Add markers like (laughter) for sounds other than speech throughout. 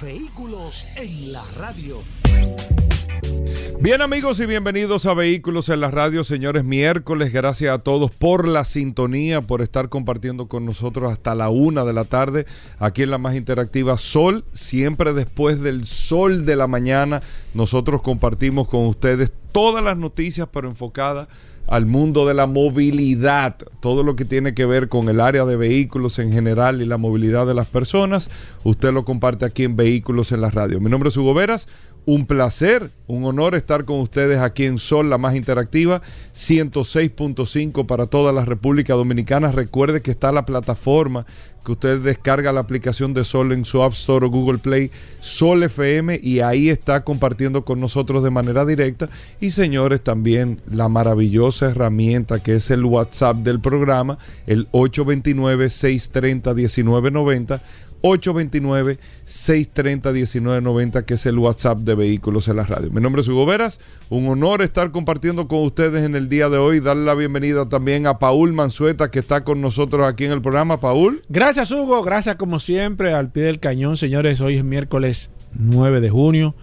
Vehículos en la radio. Bien amigos y bienvenidos a Vehículos en la Radio, señores, miércoles, gracias a todos por la sintonía, por estar compartiendo con nosotros hasta la una de la tarde, aquí en la más interactiva Sol, siempre después del sol de la mañana, nosotros compartimos con ustedes todas las noticias, pero enfocadas al mundo de la movilidad, todo lo que tiene que ver con el área de vehículos en general y la movilidad de las personas, usted lo comparte aquí en Vehículos en la Radio. Mi nombre es Hugo Veras, un placer, un honor estar con ustedes aquí en Sol, la más interactiva, 106.5 para toda la República Dominicana. Recuerde que está la plataforma que usted descarga la aplicación de Sol en su App Store o Google Play, Sol FM, y ahí está compartiendo con nosotros de manera directa. Y señores, también la maravillosa herramienta que es el WhatsApp del programa, el 829-630-1990 829-630-1990, que es el WhatsApp de Vehículos en la Radio. Mi nombre es Hugo Veras, un honor estar compartiendo con ustedes en el día de hoy. Darle la bienvenida también a Paul Manzueta, que está con nosotros aquí en el programa. Paul. Gracias, Hugo. Gracias, como siempre, al pie del cañón, señores. Hoy es miércoles 9 de junio.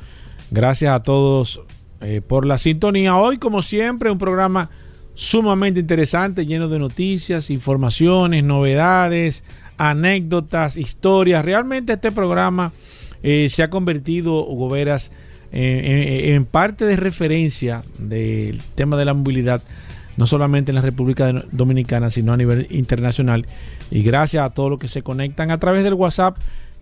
Gracias a todos eh, por la sintonía. Hoy, como siempre, un programa sumamente interesante, lleno de noticias, informaciones, novedades anécdotas, historias. Realmente este programa eh, se ha convertido, Hugo Veras, en, parte de referencia del tema de la movilidad, no solamente en la República Dominicana, sino a nivel internacional. Y gracias a todos los que se conectan a través del WhatsApp,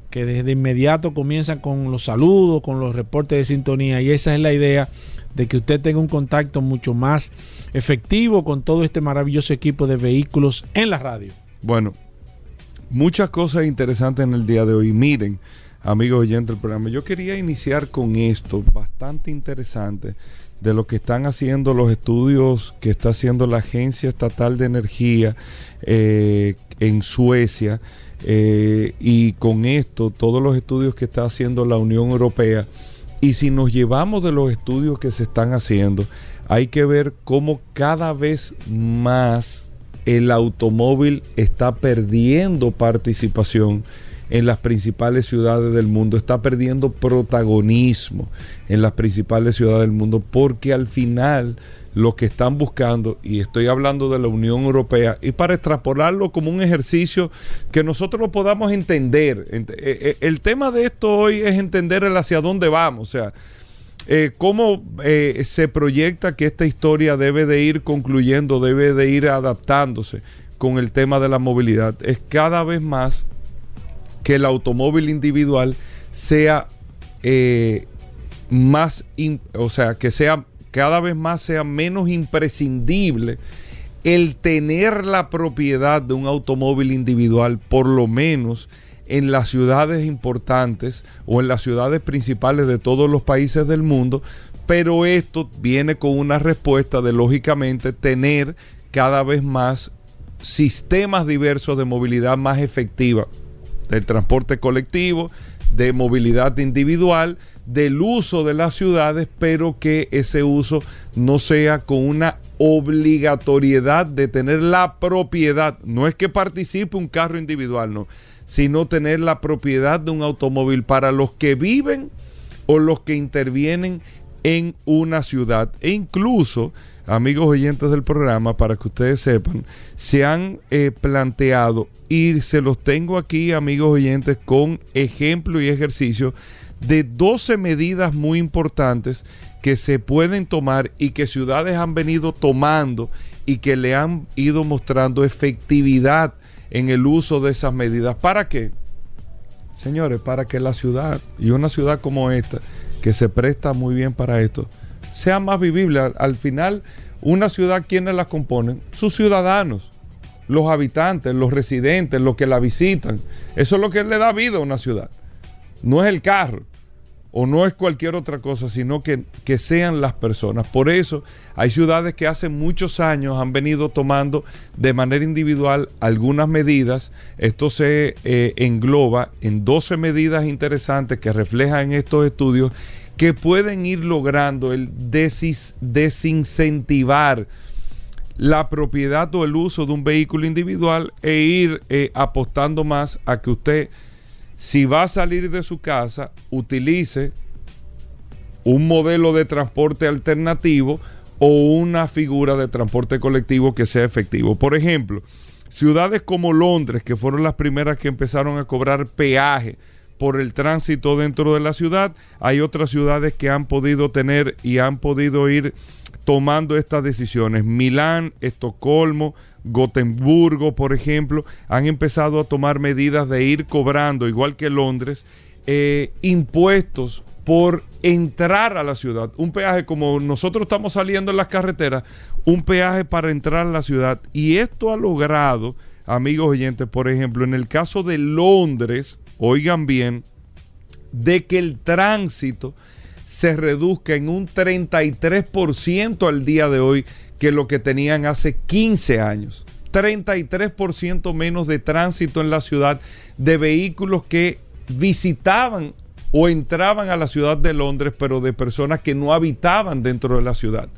que desde inmediato comienzan con los saludos, con los reportes de sintonía. Y esa es la idea de que usted tenga un contacto mucho más efectivo con todo este maravilloso equipo de vehículos en la radio. Bueno, muchas cosas interesantes en el día de hoy. Miren, amigos oyentes del programa, yo quería iniciar con esto, bastante interesante, de lo que están haciendo los estudios que está haciendo la Agencia Estatal de Energía eh, en Suecia. Eh, y con esto, todos los estudios que está haciendo la Unión Europea. Y si nos llevamos de los estudios que se están haciendo, hay que ver cómo cada vez más el automóvil está perdiendo participación en las principales ciudades del mundo, está perdiendo protagonismo en las principales ciudades del mundo, porque al final lo que están buscando, y estoy hablando de la Unión Europea, y para extrapolarlo como un ejercicio que nosotros lo podamos entender, eh, eh, el tema de esto hoy es entender el hacia dónde vamos, o sea, eh, ¿Cómo eh, se proyecta que esta historia debe de ir concluyendo, debe de ir adaptándose con el tema de la movilidad? Es cada vez más que el automóvil individual sea eh, más, o sea, que sea cada vez más sea menos imprescindible el tener la propiedad de un automóvil individual, por lo menos en las ciudades importantes o en las ciudades principales de todos los países del mundo, pero esto viene con una respuesta de lógicamente tener cada vez más sistemas diversos de movilidad más efectiva, del transporte colectivo, de movilidad individual, del uso de las ciudades, pero que ese uso no sea con una obligatoriedad de tener la propiedad. No es que participe un carro individual, no, sino tener la propiedad de un automóvil para los que viven o los que intervienen en una ciudad. E incluso, amigos oyentes del programa, para que ustedes sepan, se han eh, planteado y se los tengo aquí, amigos oyentes, con ejemplo y ejercicio de 12 medidas muy importantes que se pueden tomar y que ciudades han venido tomando y que le han ido mostrando efectividad en el uso de esas medidas. ¿Para qué? Señores, para que la ciudad y una ciudad como esta, que se presta muy bien para esto, sea más vivible. Al, final, una ciudad, ¿quiénes la componen? Sus ciudadanos, los habitantes, los residentes, los que la visitan. Eso es lo que le da vida a una ciudad. no es el carro o no es cualquier otra cosa, sino que, que, sean las personas. Por eso hay ciudades que hace muchos años han venido tomando de manera individual algunas medidas. Esto se eh, engloba en 12 medidas interesantes que reflejan estos estudios que pueden ir logrando el desincentivar la propiedad o el uso de un vehículo individual e ir eh, apostando más a que usted si va a salir de su casa, utilice un modelo de transporte alternativo o una figura de transporte colectivo que sea efectivo. Por ejemplo, ciudades como Londres, que fueron las primeras que empezaron a cobrar peaje por el tránsito dentro de la ciudad, hay otras ciudades que han podido tener y han podido ir tomando estas decisiones. Milán, Estocolmo, Gotemburgo, por ejemplo, han empezado a tomar medidas de ir cobrando, igual que Londres, eh, impuestos por entrar a la ciudad. Un peaje como nosotros estamos saliendo en las carreteras, un peaje para entrar a la ciudad. Y esto ha logrado, amigos oyentes, por ejemplo, en el caso de Londres, oigan bien, de que el tránsito se reduzca en un 33% al día de hoy que lo que tenían hace 15 años. 33% menos de tránsito en la ciudad de vehículos que visitaban o entraban a la ciudad de Londres, pero de personas que no habitaban dentro de la ciudad.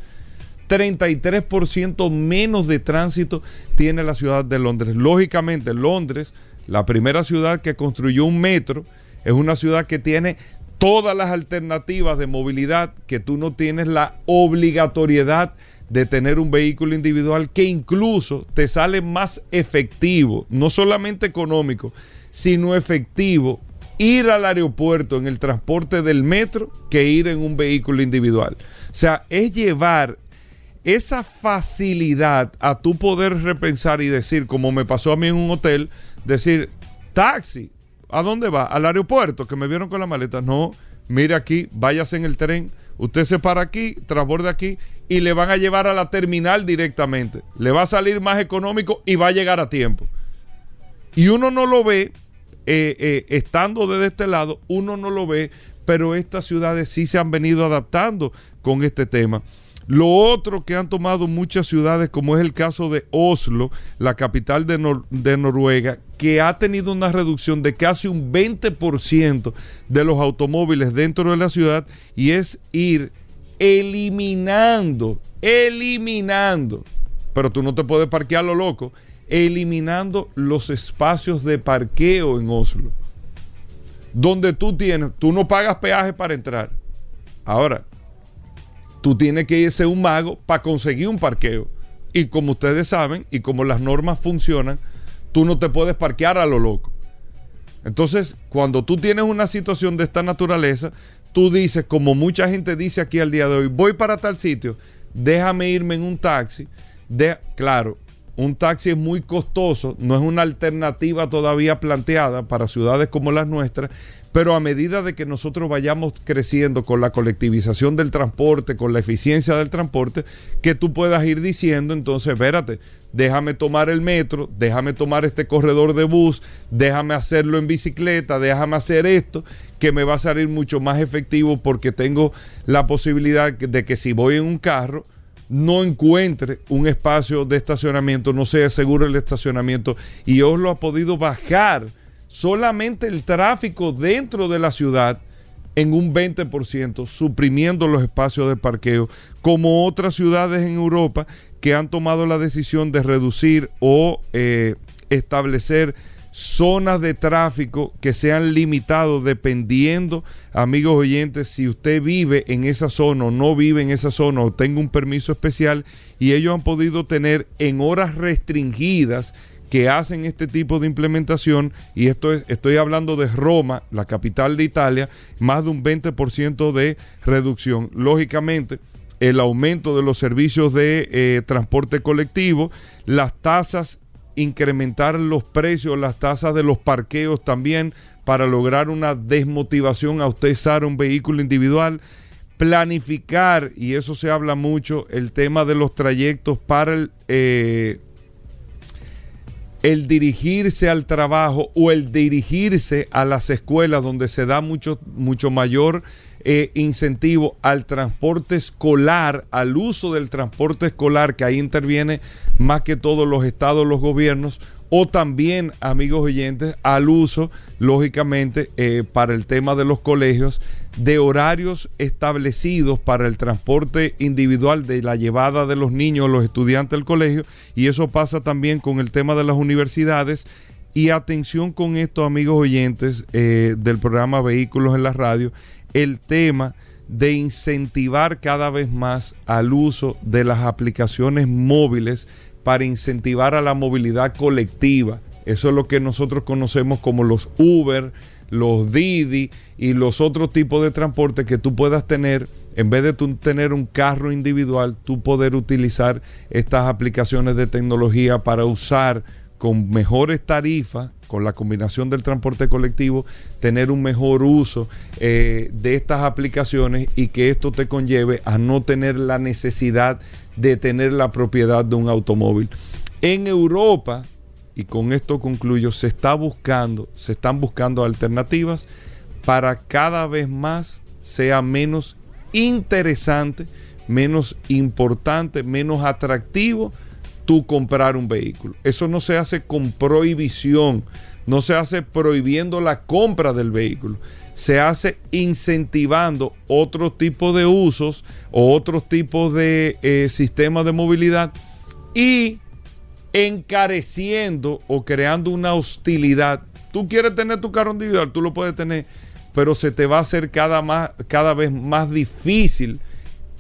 33% menos de tránsito tiene la ciudad de Londres. Lógicamente, Londres, la primera ciudad que construyó un metro, es una ciudad que tiene todas las alternativas de movilidad que tú no tienes la obligatoriedad de tener un vehículo individual que incluso te sale más efectivo, no solamente económico, sino efectivo ir al aeropuerto en el transporte del metro que ir en un vehículo individual. O sea, es llevar esa facilidad a tu poder repensar y decir, como me pasó a mí en un hotel, decir, taxi, ¿A dónde va? Al aeropuerto, que me vieron con la maleta. No, mire aquí, váyase en el tren. Usted se para aquí, transborde aquí y le van a llevar a la terminal directamente. Le va a salir más económico y va a llegar a tiempo. Y uno no lo ve, eh, eh, estando desde este lado, uno no lo ve, pero estas ciudades sí se han venido adaptando con este tema. Lo otro que han tomado muchas ciudades, como es el caso de Oslo, la capital de, Noruega, que ha tenido una reducción de casi un 20% de los automóviles dentro de la ciudad, y es ir eliminando, eliminando, pero tú no te puedes parquear lo loco, eliminando los espacios de parqueo en Oslo. Donde tú tienes, tú no pagas peaje para entrar. Ahora, tú tienes que irse un mago para conseguir un parqueo. Y como ustedes saben, y como las normas funcionan, tú no te puedes parquear a lo loco. Entonces, cuando tú tienes una situación de esta naturaleza, tú dices, como mucha gente dice aquí al día de hoy, voy para tal sitio, déjame irme en un taxi. De, claro, un taxi es muy costoso, no es una alternativa todavía planteada para ciudades como las nuestras, pero a medida de que nosotros vayamos creciendo con la colectivización del transporte, con la eficiencia del transporte, que tú puedas ir diciendo, entonces, espérate, déjame tomar el metro, déjame tomar este corredor de bus, déjame hacerlo en bicicleta, déjame hacer esto, que me va a salir mucho más efectivo porque tengo la posibilidad de que si voy en un carro, no encuentre un espacio de estacionamiento, no sea seguro el estacionamiento y lo ha podido bajar solamente el tráfico dentro de la ciudad en un 20%, suprimiendo los espacios de parqueo, como otras ciudades en Europa que han tomado la decisión de reducir o eh, establecer zonas de tráfico que sean limitados dependiendo, amigos oyentes, si usted vive en esa zona o no vive en esa zona o tenga un permiso especial y ellos han podido tener en horas restringidas que hacen este tipo de implementación, y esto es, estoy hablando de Roma, la capital de Italia, más de un 20% de reducción. Lógicamente, el aumento de los servicios de eh, transporte colectivo, las tasas, incrementar los precios, las tasas de los parqueos también para lograr una desmotivación a usted usar un vehículo individual planificar, y eso se habla mucho, el tema de los trayectos para el, eh, el dirigirse al trabajo o el dirigirse a las escuelas donde se da mucho, mucho mayor eh, incentivo al transporte escolar, al uso del transporte escolar, que ahí interviene más que todos los estados, los gobiernos, o también, amigos oyentes, al uso, lógicamente, eh, para el tema de los colegios, de horarios establecidos para el transporte individual de la llevada de los niños, los estudiantes del colegio, y eso pasa también con el tema de las universidades. Y atención con esto, amigos oyentes eh, del programa Vehículos en la Radio, el tema de incentivar cada vez más al uso de las aplicaciones móviles para incentivar a la movilidad colectiva. Eso es lo que nosotros conocemos como los Uber, los Didi y los otros tipos de transporte que tú puedas tener. En vez de tú tener un carro individual, tú poder utilizar estas aplicaciones de tecnología para usar con mejores tarifas con la combinación del transporte colectivo, tener un mejor uso eh, de estas aplicaciones y que esto te conlleve a no tener la necesidad de tener la propiedad de un automóvil. En Europa, y con esto concluyo, se está buscando, se están buscando alternativas para cada vez más sea menos interesante, menos importante, menos atractivo tú comprar un vehículo. Eso no se hace con prohibición, no se hace prohibiendo la compra del vehículo, se hace incentivando otro tipo de usos o otros tipos de eh, sistemas de movilidad y encareciendo o creando una hostilidad. Tú quieres tener tu carro individual, tú lo puedes tener, pero se te va a hacer cada, más, cada vez más difícil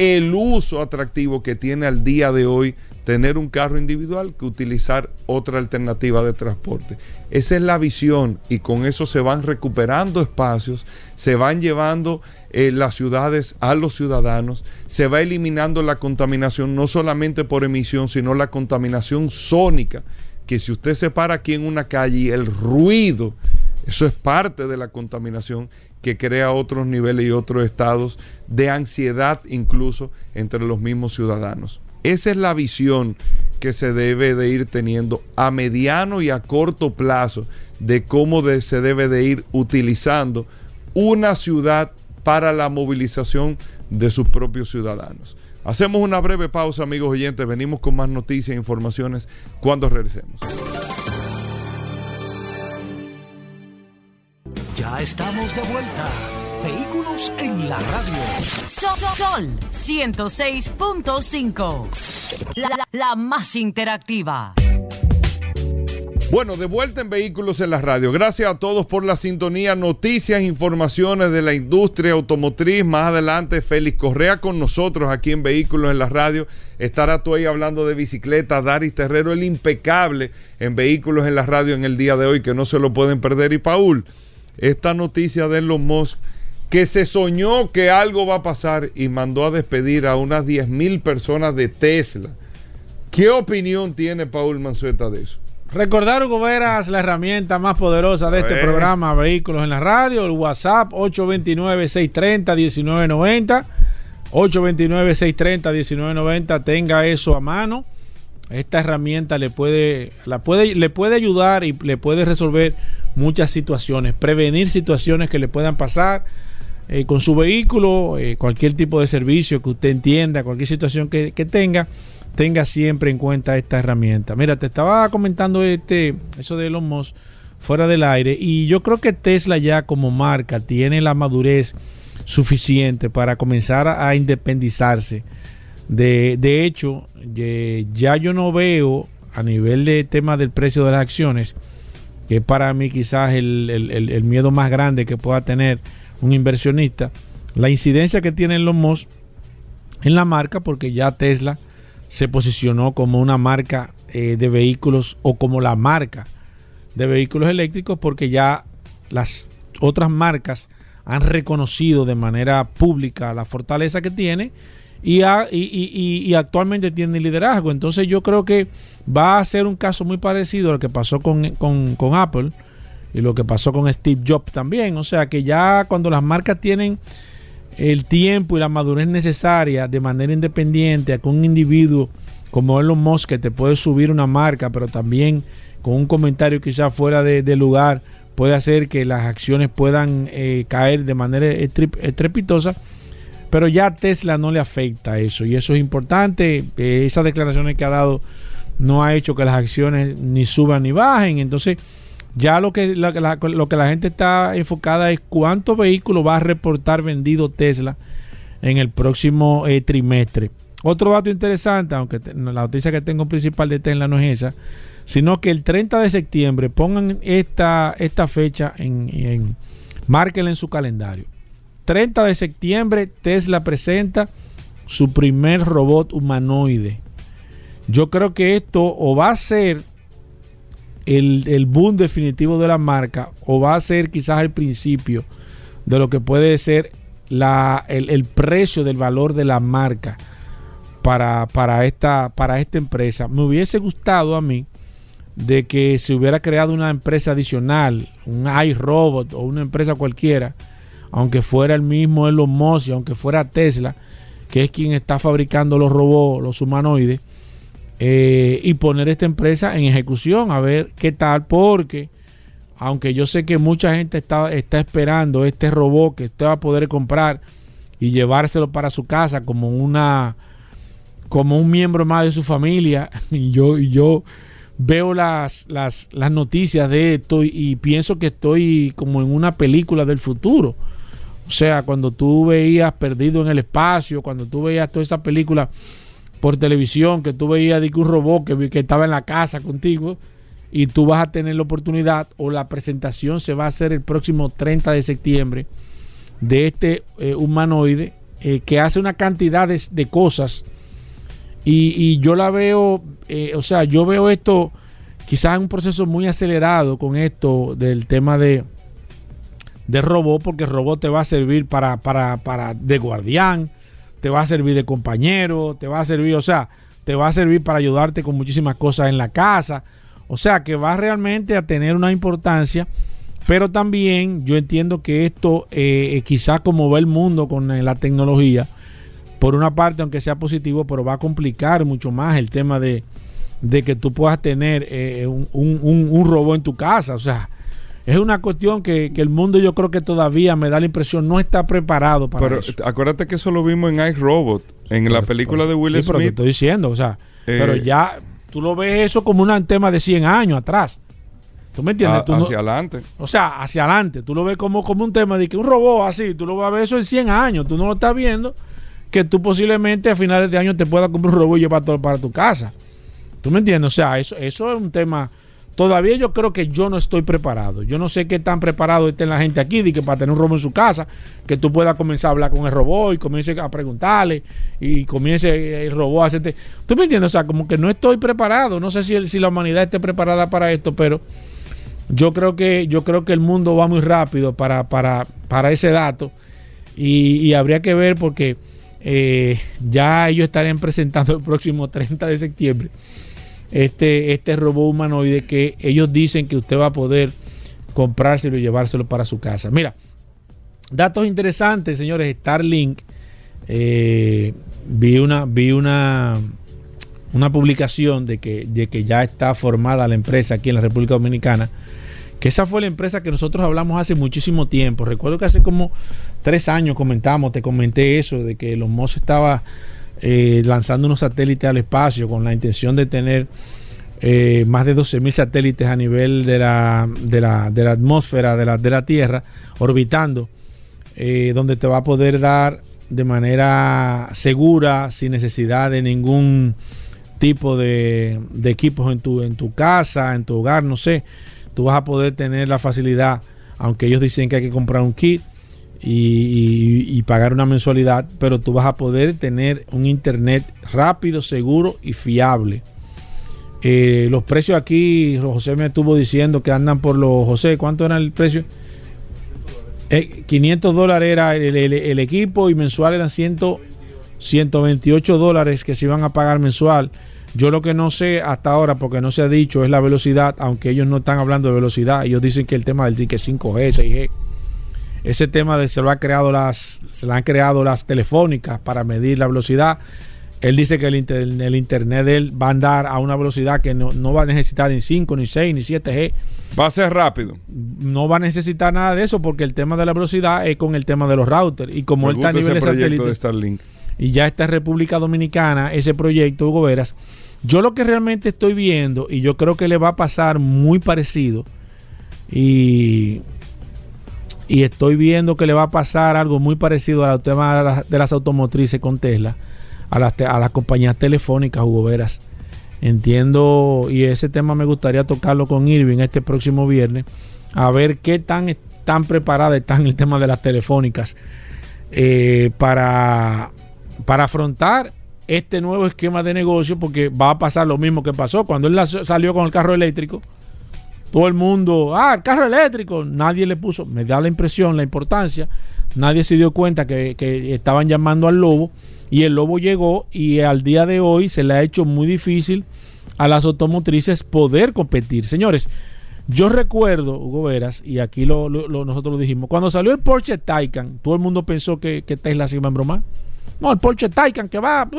el uso atractivo que tiene al día de hoy tener un carro individual que utilizar otra alternativa de transporte. Esa es la visión y con eso se van recuperando espacios, se van llevando eh, las ciudades a los ciudadanos, se va eliminando la contaminación no solamente por emisión, sino la contaminación sónica, que si usted se para aquí en una calle, el ruido, eso es parte de la contaminación que crea otros niveles y otros estados de ansiedad incluso entre los mismos ciudadanos. Esa es la visión que se debe de ir teniendo a mediano y a corto plazo de cómo se debe de ir utilizando una ciudad para la movilización de sus propios ciudadanos. Hacemos una breve pausa, amigos oyentes. Venimos con más noticias e informaciones cuando regresemos. Ya estamos de vuelta. Vehículos en la radio. Sol, Sol 106.5. La, la, la más interactiva. Bueno, de vuelta en Vehículos en la Radio. Gracias a todos por la sintonía, noticias, informaciones de la industria automotriz. Más adelante, Félix Correa con nosotros aquí en Vehículos en la Radio. Estará tú ahí hablando de bicicleta. Daris Terrero, el impecable en Vehículos en la Radio en el día de hoy, que no se lo pueden perder. Y Paul, esta noticia de Elon Musk que se soñó que algo va a pasar y mandó a despedir a unas 10 mil personas de Tesla. ¿Qué opinión tiene Paul Manzueta de eso? Recordar, Hugo Veras, la herramienta más poderosa de este programa, Vehículos en la Radio, el WhatsApp 829-630-1990. 829-630-1990, tenga eso a mano. Esta herramienta le puede, la puede, le puede ayudar y le puede resolver muchas situaciones, prevenir situaciones que le puedan pasar eh, con su vehículo, eh, cualquier tipo de servicio que usted entienda, cualquier situación que, tenga, tenga siempre en cuenta esta herramienta. Mira, te estaba comentando este, eso de Elon Musk fuera del aire y yo creo que Tesla ya como marca tiene la madurez suficiente para comenzar a, independizarse. De, de hecho, ya yo no veo a nivel de tema del precio de las acciones, que para mí quizás el, el miedo más grande que pueda tener un inversionista, la incidencia que tienen los MOS en la marca, porque ya Tesla se posicionó como una marca eh, de vehículos o como la marca de vehículos eléctricos, porque ya las otras marcas han reconocido de manera pública la fortaleza que tiene y, y, actualmente tiene liderazgo. Entonces yo creo que va a ser un caso muy parecido al que pasó con, con Apple y lo que pasó con Steve Jobs también. O sea que ya cuando las marcas tienen el tiempo y la madurez necesaria de manera independiente a que un individuo como Elon Musk que te puede subir una marca, pero también con un comentario quizás fuera de, lugar puede hacer que las acciones puedan eh, caer de manera estrep- estrepitosa. Pero ya Tesla no le afecta eso y eso es importante. Eh, esas declaraciones que ha dado no ha hecho que las acciones ni suban ni bajen. Entonces, ya lo que la, lo que la gente está enfocada es cuántos vehículos va a reportar vendido Tesla en el próximo eh, trimestre. Otro dato interesante, aunque la noticia que tengo principal de Tesla no es esa, sino que el 30 de septiembre pongan esta, esta fecha en, en márquenla en su calendario. 30 de septiembre Tesla presenta su primer robot humanoide. Yo creo que esto o va a ser el, el boom definitivo de la marca o va a ser quizás el principio de lo que puede ser la, el, el precio del valor de la marca para, para, esta, para esta empresa. Me hubiese gustado a mí de que se hubiera creado una empresa adicional, un iRobot o una empresa cualquiera, aunque fuera el mismo Elon Musk y aunque fuera Tesla, que es quien está fabricando los robots, los humanoides, eh, y poner esta empresa en ejecución a ver qué tal, porque aunque yo sé que mucha gente está, esperando este robot que usted va a poder comprar y llevárselo para su casa como una como un miembro más de su familia (laughs) y yo y yo veo las, las, las noticias de esto y pienso que estoy como en una película del futuro. O sea, cuando tú veías Perdido en el Espacio, cuando tú veías toda esa película por televisión, que tú veías de un robot que, que estaba en la casa contigo y tú vas a tener la oportunidad o la presentación se va a hacer el próximo 30 de septiembre de este eh, humanoide eh, que hace una cantidad de, cosas. Y, y yo la veo, eh, o sea, yo veo esto quizás en un proceso muy acelerado con esto del tema de, de robot, porque el robot te va a servir para, para, para de guardián, te va a servir de compañero, te va a servir, o sea, te va a servir para ayudarte con muchísimas cosas en la casa. O sea, que va realmente a tener una importancia, pero también yo entiendo que esto, eh, quizás como va el mundo con eh, la tecnología, por una parte, aunque sea positivo, pero va a complicar mucho más el tema de, de que tú puedas tener eh, un, un- un- un robot en tu casa. O sea, es una cuestión que, que el mundo yo creo que todavía me da la impresión no está preparado para Pero eso. acuérdate que eso lo vimos en iRobot, en la película de Will Sí, pero te Smith. estoy diciendo, o sea, Eh, pero ya tú lo ves eso como un tema de 100 años atrás. ¿Tú me entiendes? a- Tú no- hacia adelante. o sea, hacia adelante. Tú lo ves como, como un tema de que un robot así, tú lo vas a ver eso en 100 años. Tú no lo estás viendo que tú posiblemente a finales de año te puedas comprar un robot y llevar todo para tu casa. ¿Tú me entiendes? O sea, eso, eso es un tema... Todavía yo creo que yo no estoy preparado. Yo no sé qué tan preparado esté la gente aquí de que para tener un robot en su casa, que tú puedas comenzar a hablar con el robot y comience a preguntarle y comience el robot a hacerte... ¿Tú me entiendes? O sea, como que no estoy preparado. No sé si, si la humanidad esté preparada para esto, pero yo creo que yo creo que el mundo va muy rápido para, para, para ese dato y, y habría que ver porque eh, ya ellos estarían presentando el próximo 30 de septiembre este, este robot humanoide que ellos dicen que usted va a poder comprárselo y llevárselo para su casa. Mira, datos interesantes, señores. Starlink, eh, vi una, vi una, una publicación de que, de que ya está formada la empresa aquí en la República Dominicana. Que esa fue la empresa que nosotros hablamos hace muchísimo tiempo. Recuerdo que hace como tres años comentamos, te comenté eso, de que Elon Musk estaba eh, lanzando unos satélites al espacio con la intención de tener eh, más de 12 mil satélites a nivel de la, de la, de la atmósfera de la, de la Tierra orbitando, eh, donde te va a poder dar de manera segura, sin necesidad de ningún tipo de, de equipos en tu, en tu casa, en tu hogar, no sé. Tú vas a poder tener la facilidad, aunque ellos dicen que hay que comprar un kit y, y- pagar una mensualidad, pero tú vas a poder tener un internet rápido, seguro y fiable. Eh, los precios aquí, José me estuvo diciendo que andan por los. José, ¿cuánto era el precio? Eh, 500 dólares era el, el- el equipo y mensual eran 100, 128 dólares que se iban a pagar mensual. Yo lo que no sé hasta ahora, porque no se ha dicho, es la velocidad, aunque ellos no están hablando de velocidad. Ellos dicen que el tema del ticket 5G, 6G, ese tema de se lo ha creado las, se lo han creado las telefónicas para medir la velocidad, Él dice que el, inter- el internet de él va a andar a una velocidad que no, no va a necesitar ni 5, ni 6, ni 7G. Va a ser rápido. No va a necesitar nada de eso porque el tema de la velocidad es con el tema de los routers. Y como Me él está a nivel ese de proyecto satélite de Starlink. y ya está en República Dominicana, ese proyecto, Hugo Veras, yo lo que realmente estoy viendo, y yo creo que le va a pasar muy parecido, y, y estoy viendo que le va a pasar algo muy parecido al tema de las, de las automotrices con Tesla, a las, a las compañías telefónicas, Hugo Veras. Entiendo, y ese tema me gustaría tocarlo con Irving este próximo viernes, a ver qué tan, tan preparadas están el tema de las telefónicas eh, para, para afrontar este nuevo esquema de negocio, porque va a pasar lo mismo que pasó cuando él salió con el carro eléctrico. Todo el mundo, ah, el carro eléctrico, nadie le puso, me da la impresión, la importancia, nadie se dio cuenta que, estaban llamando al lobo y el lobo llegó y al día de hoy se le ha hecho muy difícil a las automotrices poder competir. Señores, yo recuerdo, Hugo Veras, y aquí lo, nosotros lo dijimos, cuando salió el Porsche Taycan, todo el mundo pensó que, que Tesla se iba a embromar. No, el Porsche Taycan que va...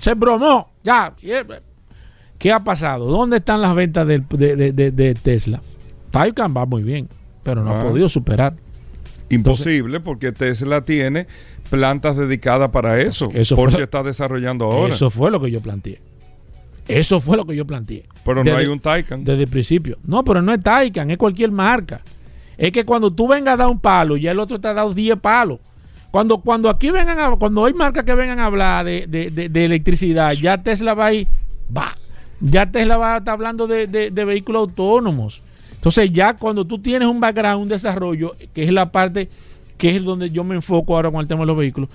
Se bromó, ya. ¿Qué ha pasado? ¿Dónde están las ventas de, de- de- de Tesla? Taycan va muy bien, pero no ha Ah. podido superar. Imposible porque Tesla tiene plantas dedicadas para eso. Eso Porsche fue- está desarrollando ahora. Eso fue lo que yo planteé. Eso fue lo que yo planteé. pero no hay un Taycan. Desde el principio. No, pero no es Taycan, es cualquier marca. Es que cuando tú vengas a dar un palo, ya el otro te ha dado 10 palos. Cuando, cuando aquí vengan a, cuando hay marcas que vengan a hablar de, de- de- de electricidad, ya Tesla va a ir, va. Ya Tesla va a estar hablando de, de- de vehículos autónomos. Entonces, ya cuando tú tienes un background, un desarrollo, que es la parte que es donde yo me enfoco ahora con el tema de los vehículos,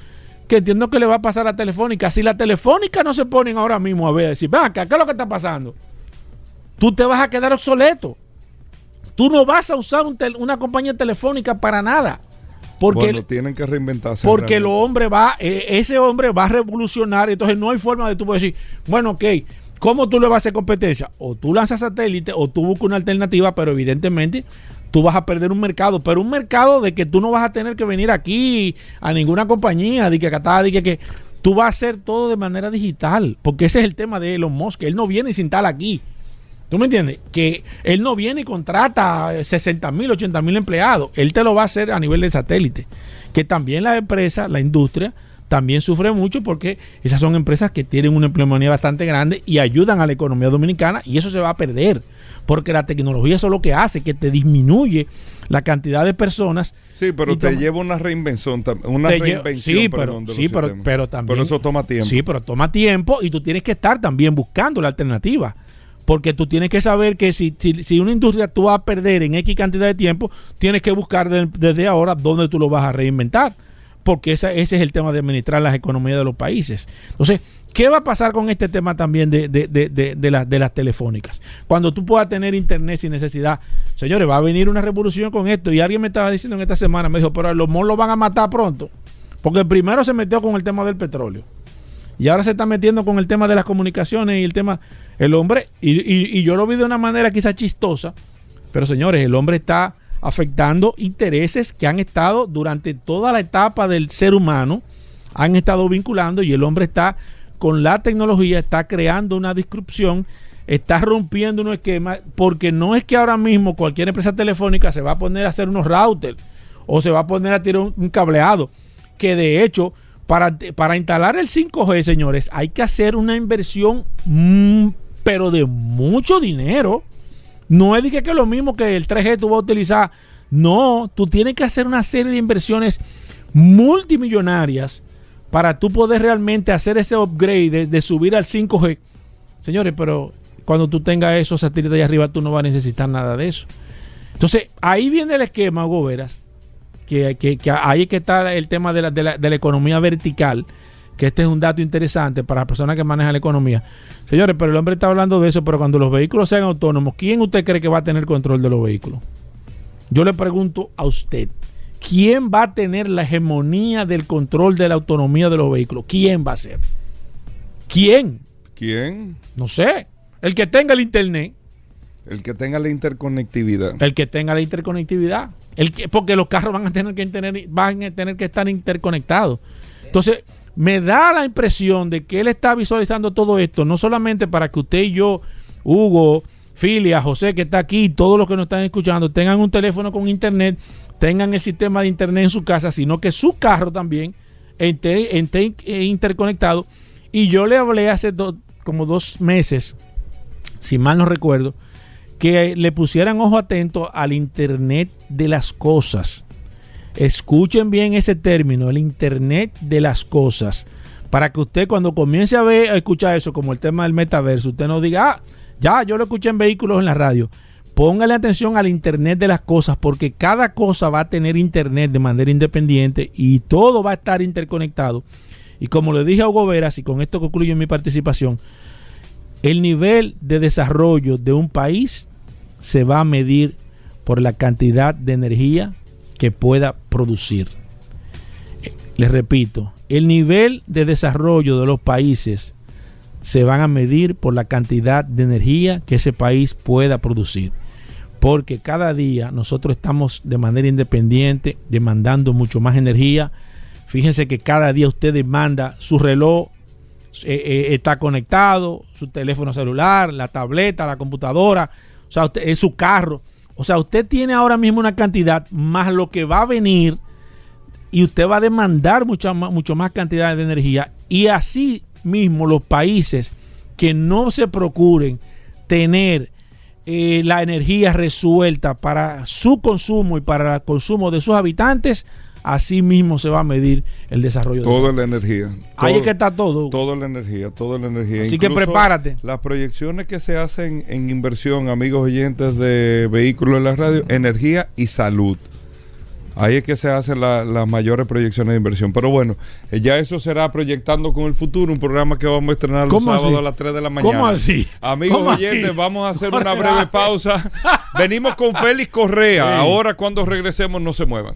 que entiendo que le va a pasar a Telefónica. Si la Telefónica no se ponen ahora mismo a ver, a decir, va, ¿qué es lo que está pasando? Tú te vas a quedar obsoleto. Tú no vas a usar un una compañía telefónica para nada. Porque, bueno, tienen que reinventarse. porque el hombre va, eh, ese hombre va a revolucionar. Entonces no hay forma de tú poder decir, bueno, ok, ¿cómo tú le vas a hacer competencia? O tú lanzas satélite o tú buscas una alternativa, pero evidentemente tú vas a perder un mercado. Pero un mercado de que tú no vas a tener que venir aquí a ninguna compañía, de que acá, de que, que tú vas a hacer todo de manera digital. Porque ese es el tema de Elon Musk. Él no viene sin tal aquí. ¿Tú me entiendes? Que él no viene y contrata 60 mil, 80 mil empleados. Él te lo va a hacer a nivel de satélite. Que también la empresa, la industria, también sufre mucho porque esas son empresas que tienen una empleomanía bastante grande y ayudan a la economía dominicana y eso se va a perder. Porque la tecnología eso es lo que hace, que te disminuye la cantidad de personas. Sí, pero te toma- lleva una reinvención. Una reinvención. sí, perdón, pero, sí pero, pero también. Pero eso toma tiempo. Sí, pero toma tiempo y tú tienes que estar también buscando la alternativa. Porque tú tienes que saber que si, si, si una industria tú vas a perder en X cantidad de tiempo, tienes que buscar de- desde ahora dónde tú lo vas a reinventar. Porque esa- ese es el tema de administrar las economías de los países. Entonces, ¿qué va a pasar con este tema también de, de, de, de, las, de las telefónicas? Cuando tú puedas tener internet sin necesidad. Señores, va a venir una revolución con esto. Y alguien me estaba diciendo en esta semana, me dijo, pero los monos lo van a matar pronto. Porque primero se metió con el tema del petróleo. Y ahora se está metiendo con el tema de las comunicaciones y el tema, el hombre, y, y- y yo lo vi de una manera quizás chistosa, pero señores, el hombre está afectando intereses que han estado durante toda la etapa del ser humano, han estado vinculando y el hombre está con la tecnología, está creando una disrupción, está rompiendo un esquema, porque no es que ahora mismo cualquier empresa telefónica se va a poner a hacer unos routers o se va a poner a tirar un, cableado, que de hecho para, para instalar el 5G, señores, hay que hacer una inversión, mm, pero de mucho dinero. No es de que, que lo mismo que el 3G tú vas a utilizar. No, tú tienes que hacer una serie de inversiones multimillonarias para tú poder realmente hacer ese upgrade de, subir al 5G. Señores, pero cuando tú tengas esos satélites ahí arriba, tú no vas a necesitar nada de eso. Entonces, ahí viene el esquema, Hugo Veras, que, que- ahí es que está el tema de la economía vertical, que este es un dato interesante para las personas que manejan la economía. Señores, pero el hombre está hablando de eso, pero cuando los vehículos sean autónomos, ¿quién usted cree que va a tener control de los vehículos? Yo le pregunto a usted, ¿quién va a tener la hegemonía del control de la autonomía de los vehículos? ¿Quién va a ser? ¿Quién? ¿Quién? No sé. El que tenga el internet, El que tenga la interconectividad. el que tenga la interconectividad, el que, porque los carros van a tener que tener, van a tener que estar interconectados. Entonces, me da la impresión de que él está visualizando todo esto, no solamente para que usted y yo, Hugo, Filia, José, que está aquí, todos los que nos están escuchando, tengan un teléfono con internet, tengan el sistema de internet en su casa, sino que su carro también esté, esté interconectado. Y yo le hablé hace como dos meses, si mal no recuerdo, que le pusieran ojo atento al Internet de las cosas. Escuchen bien ese término, el Internet de las cosas. Para que usted cuando comience a ver, a escuchar eso, como el tema del metaverso, usted no diga, ah, ya, yo lo escuché en vehículos en la radio. Póngale atención al Internet de las cosas, porque cada cosa va a tener Internet de manera independiente y todo va a estar interconectado. Y como le dije a Hugo Veras, y con esto concluyo mi participación, el nivel de desarrollo de un país se va a medir por la cantidad de energía que pueda producir. Les repito, el nivel de desarrollo de los países se van a medir por la cantidad de energía que ese país pueda producir. Porque cada día nosotros estamos de manera independiente demandando mucho más energía. Fíjense que cada día usted demanda su reloj eh, eh, está conectado, su teléfono celular, la tableta, la computadora, o sea, usted, es su carro. O sea, usted tiene ahora mismo una cantidad más lo que va a venir y usted va a demandar mucha más, mucho más cantidad de energía. Y así mismo los países que no se procuren tener eh, la energía resuelta para su consumo y para el consumo de sus habitantes, así mismo se va a medir el desarrollo. Toda país. la energía. Ahí Todo- es que está todo. Toda la energía, toda la energía. Así que prepárate. Las proyecciones que se hacen en inversión, amigos oyentes de vehículos en la radio, energía y salud. Ahí es que se hacen la- las mayores proyecciones de inversión. Pero bueno, eh, ya eso será proyectando con el futuro, un programa que vamos a estrenar los ¿Cómo sábados así? a las 3 de la mañana. ¿Cómo así? Amigos ¿Cómo así? oyentes, vamos a hacer una (laughs) breve pausa. Venimos con Félix Correa. Sí. Ahora cuando regresemos no se muevan.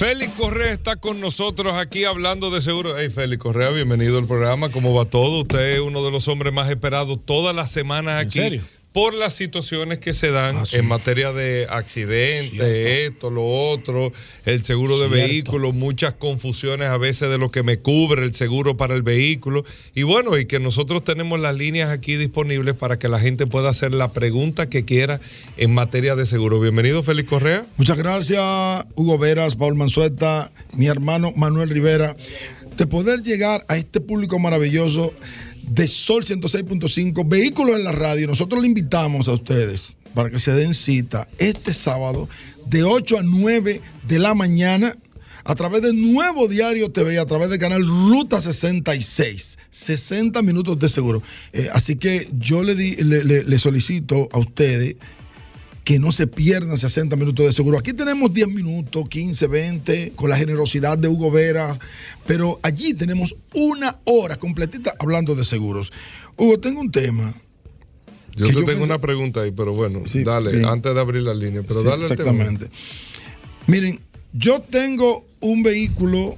Félix Correa está con nosotros aquí hablando de seguro. Hey, Félix Correa, bienvenido al programa. ¿Cómo va todo? Usted es uno de los hombres más esperados todas las semanas ¿En aquí. serio? Por las situaciones que se dan Ah, sí. en materia de accidentes, Cierto. esto, lo otro, el seguro de Cierto. vehículo, muchas confusiones a veces de lo que me cubre el seguro para el vehículo. Y bueno, y que nosotros tenemos las líneas aquí disponibles para que la gente pueda hacer la pregunta que quiera en materia de seguro. Bienvenido, Félix Correa. Muchas gracias, Hugo Veras, Paul Manzueta, mi hermano Manuel Rivera, de poder llegar a este público maravilloso de Sol 106.5, Vehículos en la Radio. Nosotros le invitamos a ustedes para que se den cita este sábado de 8 a 9 de la mañana a través de Nuevo Diario TV, a través del canal Ruta 66. 60 minutos de seguro. Eh, así que yo le, di- le- solicito a ustedes que no se pierdan 60 minutos de seguro. Aquí tenemos 10 minutos, 15, 20, con la generosidad de Hugo Vera, pero allí tenemos una hora completita hablando de seguros. Hugo, tengo un tema. Yo Que te yo tengo pensé- una pregunta ahí, pero bueno, Sí, dale, bien. antes de abrir la línea, pero Sí, dale al tema. exactamente. Miren, yo tengo un vehículo,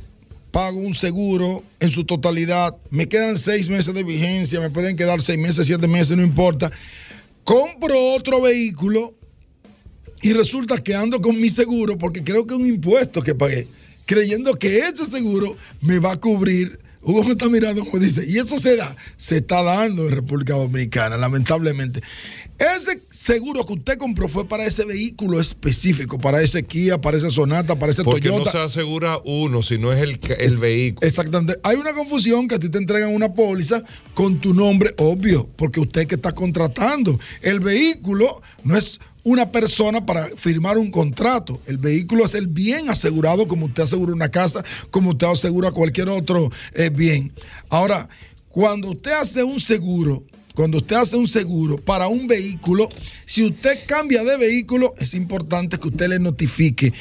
pago un seguro en su totalidad, me quedan seis meses de vigencia, me pueden quedar seis meses, siete meses, no importa. Compro otro vehículo y resulta que ando con mi seguro porque creo que es un impuesto que pagué, creyendo que ese seguro me va a cubrir. Hugo me está mirando como dice, y eso se da, se está dando en República Dominicana, lamentablemente. Ese seguro que usted compró fue para ese vehículo específico, para ese Kia, para ese Sonata, para ese Porque no Toyota. se asegura uno, sino es el, el vehículo. Exactamente. Hay una confusión que a ti te entregan una póliza con tu nombre, obvio, porque usted que está contratando. El vehículo no es una persona para firmar un contrato. El vehículo es el bien asegurado, como usted asegura una casa, como usted asegura cualquier otro eh, bien. Ahora, cuando usted hace un seguro, cuando usted hace un seguro para un vehículo, si usted cambia de vehículo, es importante que usted le notifique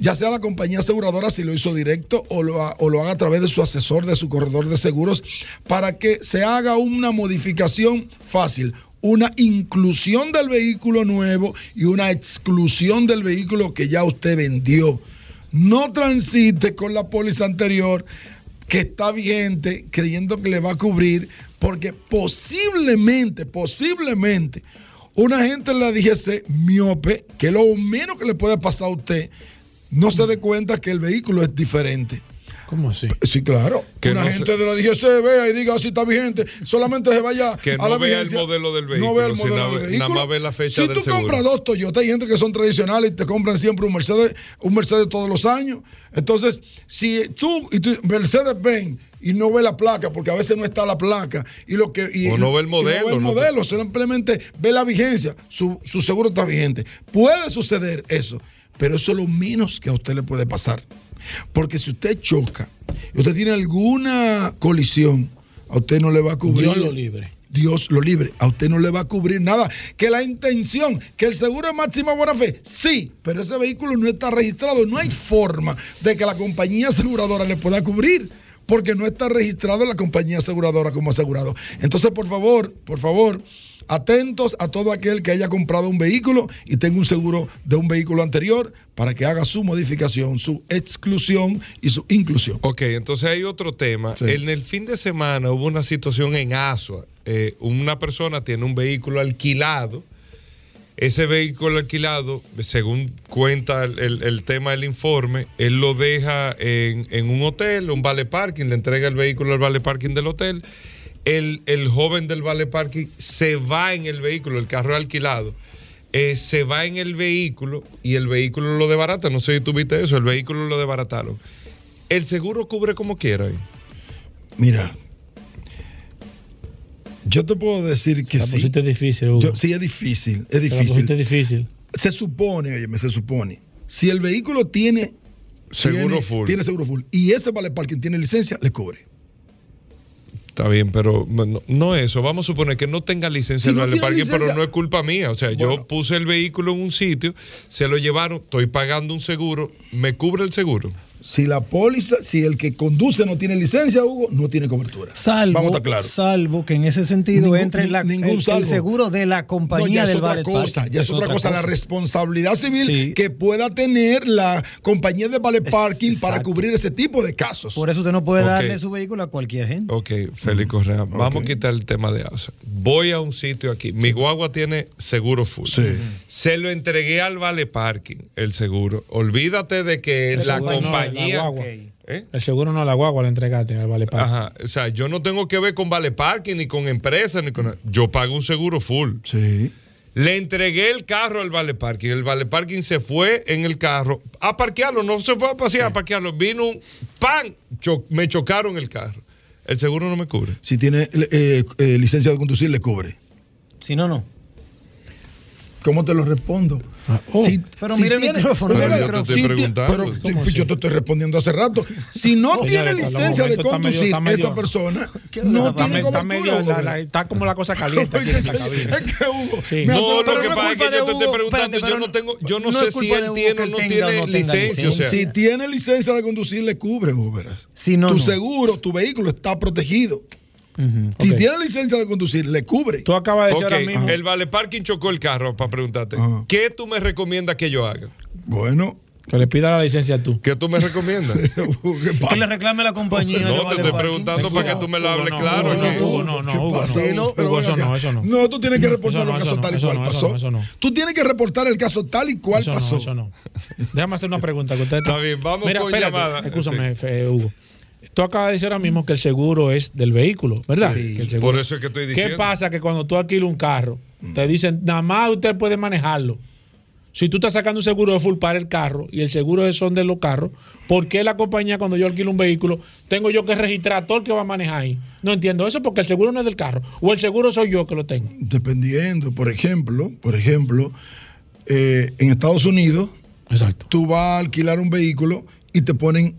ya sea la compañía aseguradora si lo hizo directo o lo, o lo haga a través de su asesor, de su corredor de seguros, para que se haga una modificación fácil. Una inclusión del vehículo nuevo y una exclusión del vehículo que ya usted vendió. No transite con la póliza anterior que está vigente creyendo que le va a cubrir porque posiblemente, posiblemente una gente le dijese miope, que lo menos que le puede pasar a usted, no se dé cuenta que el vehículo es diferente. ¿Cómo así? Sí, claro. Que una no gente se- de la DGC vea y diga si está vigente, solamente se vaya Que a no la vea el modelo del No vea el vehículo, modelo sino del ve- vehículo. nada más ve la fecha si del tú seguro. compras dos Toyota, hay gente que son tradicionales y te compran siempre un Mercedes, un Mercedes todos los años. Entonces, si tú y tú Mercedes Benz y no ve la placa, porque a veces no está la placa, y lo que y- O no ve el modelo, no ve el no te- modelo, simplemente ve la vigencia, su, su seguro está vigente. Puede suceder eso, pero eso es lo menos que a usted le puede pasar. Porque si usted choca y usted tiene alguna colisión, a usted no le va a cubrir. Dios lo libre. Dios lo libre. A usted no le va a cubrir nada. Que la intención, que el seguro es máxima buena fe, sí, pero ese vehículo no está registrado. No hay forma de que la compañía aseguradora le pueda cubrir. Porque no está registrado en la compañía aseguradora como asegurado. Entonces, por favor, por favor, atentos a todo aquel que haya comprado un vehículo y tenga un seguro de un vehículo anterior para que haga su modificación, su exclusión y su inclusión. Ok, entonces hay otro tema. Sí. En el fin de semana hubo una situación en Asua. Eh, una persona tiene un vehículo alquilado. Ese vehículo alquilado, según cuenta el, el- el tema del informe, él lo deja en, en un hotel, un vale parking, le entrega el vehículo al vale parking del hotel. El, el joven del vale parking se va en el vehículo, el carro alquilado. eh, se va en el vehículo y el vehículo lo desbarata. No sé si tú viste eso, el vehículo lo desbarataron. El seguro cubre como quiera. Mira, yo te puedo decir que La sí. pusiste difícil, Hugo. Yo- sí, es difícil, es Te la difícil. pusiste difícil. Se supone, óyeme, se supone, si el vehículo tiene Seguro tiene, full. tiene seguro full y ese vale parking tiene licencia, le cubre. Está bien, pero no, no eso. Vamos a suponer que no tenga licencia el no tiene parking, pero licencia- no es culpa mía. O sea, yo puse el vehículo en un sitio, se lo llevaron, estoy pagando un seguro, ¿me cubre el seguro? Si la póliza, si el que conduce no tiene licencia, Hugo, no tiene cobertura. Salvo, Vamos a estar claros. salvo que en ese sentido Ningún- entre ni- la- ningún el, el seguro de la No, compañía es del otra Ballet cosa, Parking. ya es, otra cosa, la responsabilidad civil que pueda tener la compañía de vale parking para cubrir ese tipo de casos. Por eso usted no puede darle su vehículo a cualquier gente. Ok, Félix Correa, vamos a quitar el tema de ASA. Voy a un sitio aquí, mi guagua tiene seguro full. Sí. Se lo entregué al vale parking, el seguro. Olvídate de que El la no, compañía... la guagua. ¿Eh? El seguro no la guagua la entregaste al Vale Parking. Ajá, o sea, yo no tengo que ver con Vale Parking, ni con empresas, ni con... Yo pago un seguro full. Sí. Le entregué el carro al Vale Parking. El Vale Parking se fue en el carro a parquearlo, no se fue a pasear a parquearlo. Vino un pan, cho- me chocaron el carro. El seguro no me cubre. Si tiene eh, eh, licencia de conducir, le cubre. Si no, no. ¿Cómo te lo respondo? Ah, oh. Si- Pero si mira el tiene- micrófono, pero yo te estoy Si pero- Pero, ¿Cómo pues, yo te estoy respondiendo hace rato. Si no Señores, tiene licencia de conducir, medio- esa persona ¿Qué no está tiene está, medio- la- la- está como la cosa caliente aquí en esta cabina. Es que Hugo, Sí. me No, lo pero que pasa es que yo te estoy preguntando, yo no tengo, yo no, no sé si él tiene o no tiene licencia. Si tiene licencia de conducir, le cubre, no, tu seguro, tu vehículo está protegido. Si tiene licencia de conducir, le cubre. Tú acabas de decir ok, ahora mismo. el Vale Parking chocó el carro para preguntarte. Ajá. ¿Qué tú me recomiendas que yo haga? Bueno, Que le pida la licencia tú. ¿Qué tú me recomiendas? (laughs) Hugo, ¿qué Que le reclame a la compañía. No, te Vale estoy preguntando para que tú me lo hables no, claro. No, Hugo, no, no, ¿Qué Hugo, pasa? no. Hugo, eso no, eso no. tú tienes que reportar no, los casos no, tal y cual no, pasó. no, eso no. Tú tienes que reportar el caso tal y cual pasó. no, eso no. Déjame hacer una pregunta. Que usted Está bien, vamos con llamada. Escúchame, Hugo. Tú acabas de decir ahora mismo que el seguro es del vehículo, ¿verdad? Sí. Que el seguro- Por eso es que estoy diciendo. ¿Qué pasa? Que cuando tú alquilas un carro, te dicen, nada más usted puede manejarlo. Si tú estás sacando un seguro de full para el carro y el seguro es son de los carros, ¿por qué la compañía cuando yo alquilo un vehículo tengo yo que registrar a todo el que va a manejar ahí? No entiendo eso porque el seguro no es del carro. O el seguro soy yo que lo tengo. Dependiendo, por ejemplo, por ejemplo, eh, en Estados Unidos, Exacto. tú vas a alquilar un vehículo y te ponen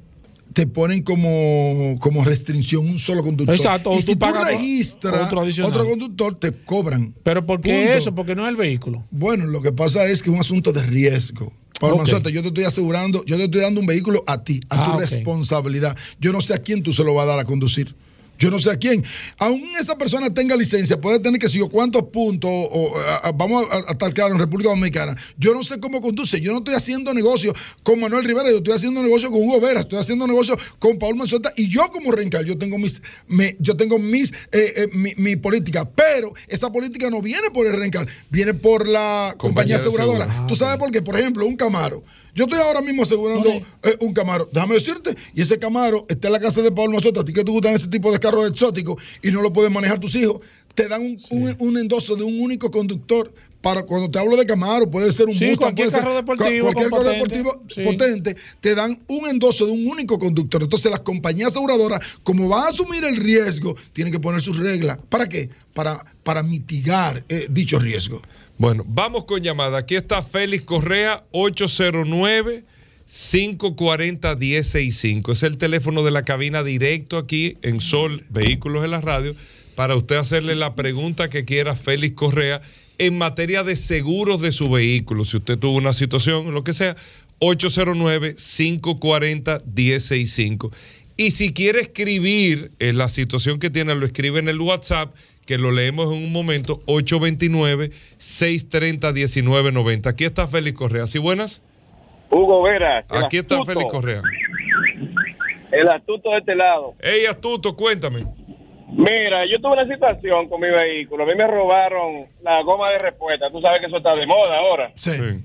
te ponen como, como restricción un solo conductor. Exacto, o Y tú si tú pagas registras otro conductor, te cobran. Pero ¿por qué Punto. eso? Porque no es el vehículo. Bueno, lo que pasa es que es un asunto de riesgo. Pablo Ok. Manzueta, yo te estoy asegurando, yo te estoy dando un vehículo a ti, a Ah, tu ok. responsabilidad. Yo no sé a quién tú se lo vas a dar a conducir. Yo no sé a quién. Aún esa persona tenga licencia, puede tener que si yo cuántos puntos, o, a- a- vamos a, a estar claros en República Dominicana. Yo no sé cómo conduce. Yo no estoy haciendo negocio con Manuel Rivera, yo estoy haciendo negocio con Hugo Vera, estoy haciendo negocio con Paul Manzueta y yo como Rencal, yo tengo mis, me- yo tengo mis, eh, eh, mi, mi política, pero esa política no viene por el Rencal, viene por la compañía, aseguradora. ¿Tú sabes por qué? Por ejemplo, un Camaro. Yo estoy ahora mismo asegurando eh, un Camaro. Déjame decirte, y ese Camaro está en la casa de Paul Mazota. A ti que te gustan ese tipo de carros exóticos y no lo pueden manejar tus hijos, te dan un, un- un endoso de un único conductor. Para cuando te hablo de Camaro, puede ser un Sí, Mustang, cualquier puede ser carro deportivo cualquier carro potente. deportivo Sí. potente, te dan un endoso de un único conductor. Entonces las compañías aseguradoras, como van a asumir el riesgo, tienen que poner sus reglas. ¿Para qué? Para, para mitigar eh, dicho riesgo. Bueno, vamos con llamada. Aquí está Félix Correa, 809 540 1065. Es el teléfono de la cabina directo aquí en Sol Vehículos en la Radio para usted hacerle la pregunta que quiera Félix Correa en materia de seguros de su vehículo. Si usted tuvo una situación, lo que sea, 809 540 1065. Y si quiere escribir en la situación que tiene, lo escribe en el WhatsApp, que lo leemos en un momento, 829-630-1990. Aquí está Félix Correa. ¿Sí buenas? Hugo Vera. Aquí está astuto, Félix Correa. El astuto de este lado. Hey, Astuto, cuéntame. Mira, yo tuve una situación con mi vehículo. A mí me robaron la goma de respuesta. Tú sabes que eso está de moda ahora. Sí. Sí.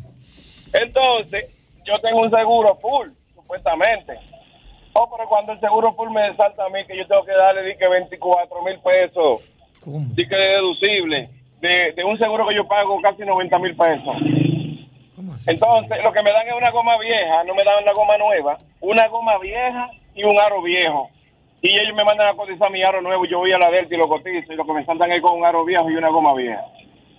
Entonces, yo tengo un seguro full, supuestamente. Oh, pero cuando el seguro full me salta a mí que yo tengo que darle di que 24 mil pesos, ¿Cómo? que deducible, de, de un seguro que yo pago casi 90 mil pesos. ¿Cómo así? Entonces, lo que me dan es una goma vieja, no me dan una goma nueva, una goma vieja y un aro viejo. Y ellos me mandan a cotizar mi aro nuevo, yo voy a la Delta y lo cotizo, y lo que me saltan es con un aro viejo y una goma vieja.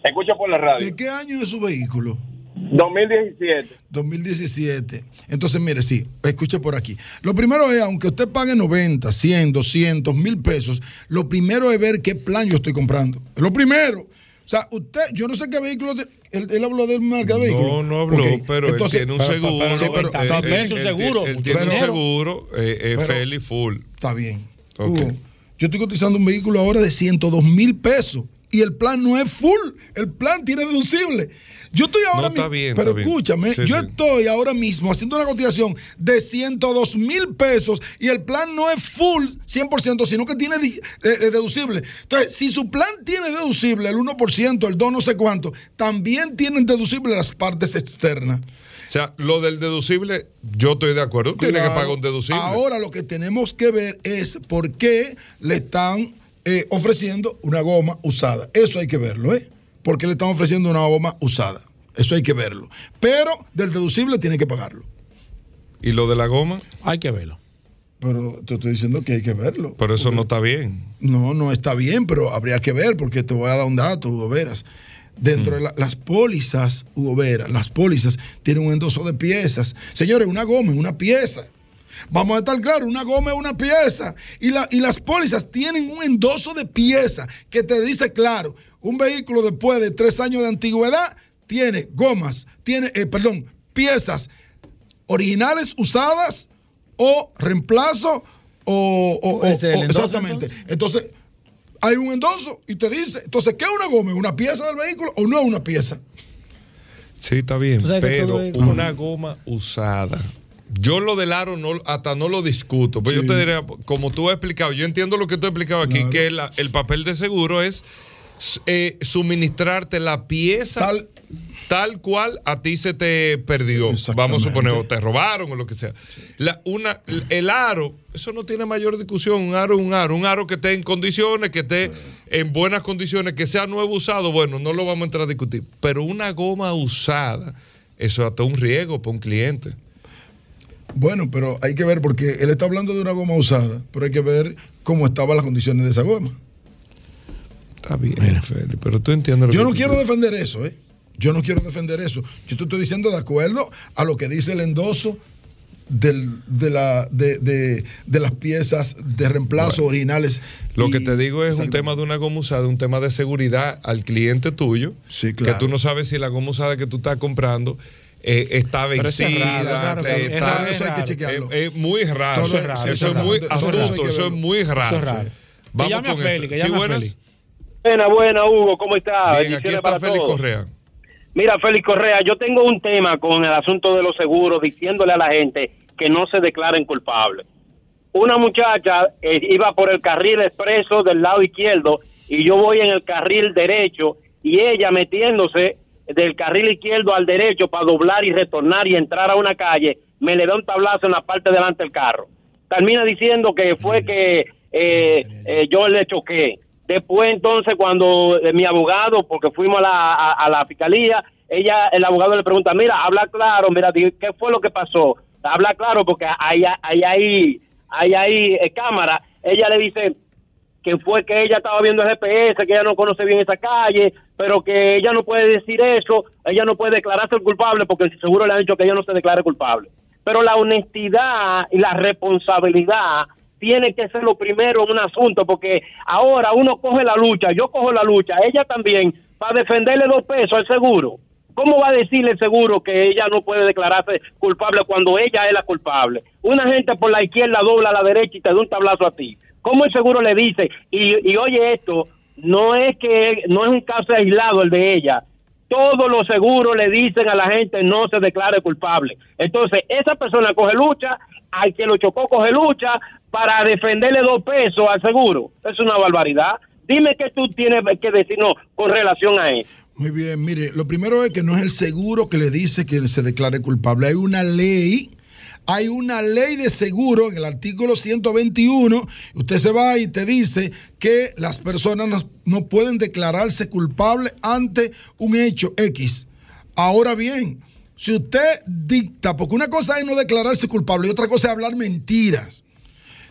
Escucho por la radio. ¿De qué año es su vehículo? 2017. 2017. Entonces, mire, sí, escuche por aquí. Lo primero es, aunque usted pague 90, 100, 200, mil pesos, lo primero es ver qué plan yo estoy comprando. Lo primero. O sea, usted, yo no sé qué vehículo. de- él, él habló del marca de vehículo. No, no habló, pero entonces- él tiene un seguro. pero- sí, pero también su seguro, Él mucho tiene un seguro, eh, eh, Félix Full. Está bien. Hugo, yo estoy cotizando un vehículo ahora de 102 mil pesos y el plan no es full. El plan tiene deducible. Yo estoy ahora No, mismo- bien, pero escúchame, Sí, yo sí. estoy ahora mismo haciendo una cotización de 102 mil pesos y el plan no es full 100%, sino que tiene eh, eh, deducible. Entonces, si su plan tiene deducible el 1%, el 2 no sé cuánto, también tienen deducible las partes externas. O sea, lo del deducible, yo estoy de acuerdo. Tiene que pagar un deducible. Ahora lo que tenemos que ver es por qué le están eh, ofreciendo una goma usada. Eso hay que verlo, ¿eh? ¿Por qué le están ofreciendo una goma usada? Eso hay que verlo. Pero del deducible tiene que pagarlo. ¿Y lo de la goma? Hay que verlo. Pero te estoy diciendo que hay que verlo. Pero eso no está bien. No, no está bien, pero habría que ver porque te voy a dar un dato, Hugo Veras. Dentro de la- las pólizas, Hugo Veras, las pólizas tienen un endoso de piezas. Señores, una goma es una pieza. Vamos a estar claros, una goma es una pieza. Y, la, y las pólizas tienen un endoso de pieza que te dice claro, un vehículo después de tres años de antigüedad tiene gomas, tiene, eh, perdón, piezas originales usadas o reemplazo o, o- o- ¿Ese es el o- endoso, exactamente. Entonces, hay un endoso y te dice, entonces, ¿qué es una goma? ¿Es ¿Una pieza del vehículo o no es una pieza? Sí, está bien. Pero es- una goma usada. Yo lo del aro no, hasta no lo discuto. Pues yo te diría, como tú has explicado, yo entiendo lo que tú has explicado aquí, Claro. que el papel de seguro es eh, suministrarte la pieza Tal- tal, cual a ti se te perdió. Vamos a suponer, o te robaron o lo que sea. La- una, el aro, eso no tiene mayor discusión. Un aro es un aro. Un aro que esté en condiciones, que esté en buenas condiciones, que sea nuevo usado, bueno, no lo vamos a entrar a discutir. Pero una goma usada, eso es hasta un riesgo para un cliente. Bueno, pero hay que ver porque él está hablando de una goma usada, pero hay que ver cómo estaban las condiciones de esa goma. Está bien, Feli, pero tú entiendes lo Yo que no quiero defender eso, ¿eh? Yo no quiero defender eso. Yo te estoy diciendo de acuerdo a lo que dice el endoso del- de, la, de, de- de las piezas de reemplazo originales. Lo y- que te digo es un tema de una goma usada, un tema de seguridad al cliente tuyo. Sí, claro. Que tú no sabes si la goma usada que tú estás comprando eh, está vencida. es muy raro. Todo Eso, es raro, eso es muy astuto, eso es muy raro. Vamos con Félix, esto. Sí, buenas. Buena, buena, Hugo, ¿cómo está? Bien, aquí está para Félix todos. Correa. Mira, Félix Correa, yo tengo un tema con el asunto de los seguros, diciéndole a la gente que no se declaren culpables. Una muchacha eh, iba por el carril expreso del lado izquierdo y yo voy en el carril derecho y ella metiéndose del carril izquierdo al derecho para doblar y retornar y entrar a una calle, me le da un tablazo en la parte delante del carro. Termina diciendo que fue que eh, eh, yo le choqué. Después entonces cuando eh, mi abogado, porque fuimos a la, a, a la fiscalía, ella, el abogado le pregunta, mira, habla claro, mira, ¿qué fue lo que pasó? Habla claro porque hay, hay, hay, hay, hay eh, cámara. Ella le dice, que fue que ella estaba viendo el GPS, que ella no conoce bien esa calle, pero que ella no puede decir eso, ella no puede declararse culpable porque seguro le han dicho que ella no se declare culpable. Pero la honestidad y la responsabilidad tiene que ser lo primero en un asunto, porque ahora uno coge la lucha, yo cojo la lucha, ella también, para defenderle dos pesos al seguro. ¿Cómo va a decirle el seguro que ella no puede declararse culpable cuando ella es la culpable? Una gente por la izquierda dobla a la derecha y te da un tablazo a ti. ¿Cómo el seguro le dice? Y, oye esto, no es que no es un caso aislado el de ella. Todos los seguros le dicen a la gente no se declare culpable. Entonces, esa persona coge lucha, al que lo chocó coge lucha para defenderle dos pesos al seguro. Es una barbaridad. Dime qué tú tienes que decirnos con relación a eso. Muy bien, mire, lo primero es que no es el seguro que le dice que se declare culpable. Hay una ley, hay una ley de seguro en el artículo 121. Usted se va y te dice que las personas no, pueden declararse culpables ante un hecho X. Ahora bien, si usted dicta, porque una cosa es no declararse culpable y otra cosa es hablar mentiras.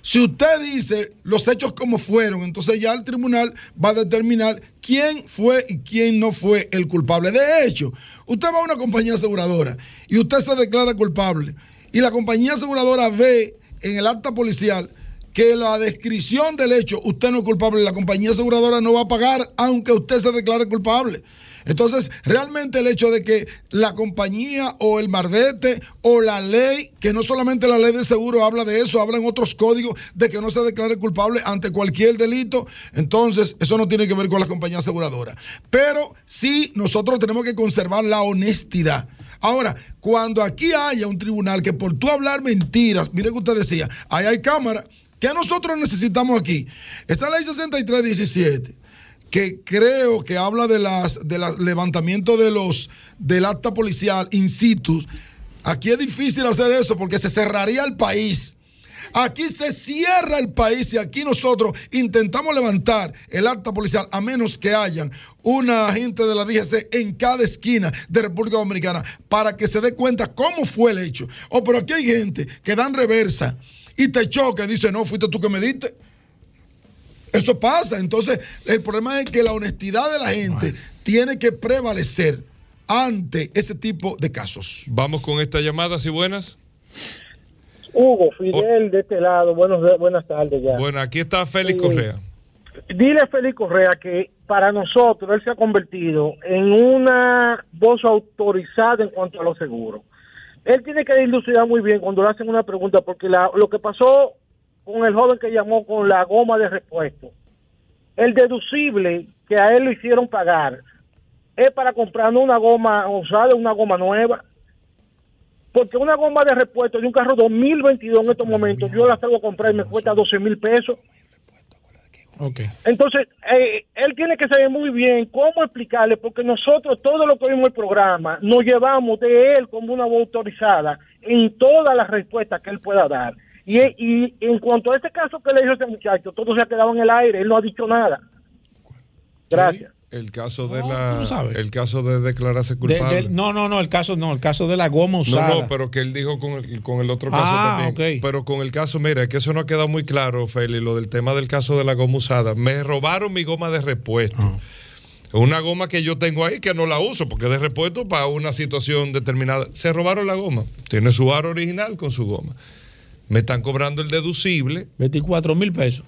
Si usted dice los hechos como fueron, entonces ya el tribunal va a determinar quién fue y quién no fue el culpable. De hecho, usted va a una compañía aseguradora y usted se declara culpable y la compañía aseguradora ve en el acta policial que la descripción del hecho, usted no es culpable, la compañía aseguradora no va a pagar aunque usted se declare culpable. Entonces, realmente el hecho de que la compañía o el marbete o la ley, que no solamente la ley de seguro habla de eso, habla en otros códigos de que no se declare culpable ante cualquier delito, entonces eso no tiene que ver con la compañía aseguradora. Pero sí, nosotros tenemos que conservar la honestidad. Ahora, cuando aquí haya un tribunal que por tú hablar mentiras, mire que usted decía, ahí hay cámara, ¿qué nosotros necesitamos aquí? Esta ley 6317 que creo que habla de las del levantamiento de los del acta policial in situ. Aquí es difícil hacer eso porque se cerraría el país. Aquí se cierra el país y aquí nosotros intentamos levantar el acta policial a menos que hayan una agente de la DGC en cada esquina de República Dominicana para que se dé cuenta cómo fue el hecho. Oh, pero aquí hay gente que dan reversa y te choca y dice, no, fuiste tú que me diste. Eso pasa. Entonces, el problema es que la honestidad de la gente tiene que prevalecer ante ese tipo de casos. Vamos con esta llamada, si buenas. Hugo, Fidel de este lado, buenos, buenas tardes ya. Bueno, aquí está Félix Sí. Correa. Dile a Félix Correa que para nosotros él se ha convertido en una voz autorizada en cuanto a los seguros. Él tiene que dilucidar muy bien cuando le hacen una pregunta, porque la- lo que pasó con el joven que llamó con la goma de repuesto, el deducible que a él le hicieron pagar es para comprar una goma usada, una goma nueva. Porque una goma de repuesto de un carro 2022 en estos momentos, yo la salgo a comprar y me cuesta 12 mil pesos. Ok. Entonces, eh, él tiene que saber muy bien cómo explicarle, porque nosotros, todo lo que vimos en el programa, nos llevamos de él como una voz autorizada en todas las respuestas que él pueda dar. Y, y en cuanto a este caso que le dijo ese muchacho, todo se ha quedado en el aire, él no ha dicho nada. Gracias. El caso de No, la, el caso de declararse De- culpable. de- no, no, no, el caso no, el caso de la goma usada. No, no, pero que él dijo con el, con el otro caso Ah, también. Pero con el caso, mira, es que eso no ha quedado muy claro, Félix, lo del tema del caso de la goma usada. Me robaron mi goma de repuesto. Ah. Una goma que yo tengo ahí que no la uso porque de repuesto para una situación determinada. Se robaron la goma. Tiene su aro original con su goma. Me están cobrando el deducible. 24 mil pesos.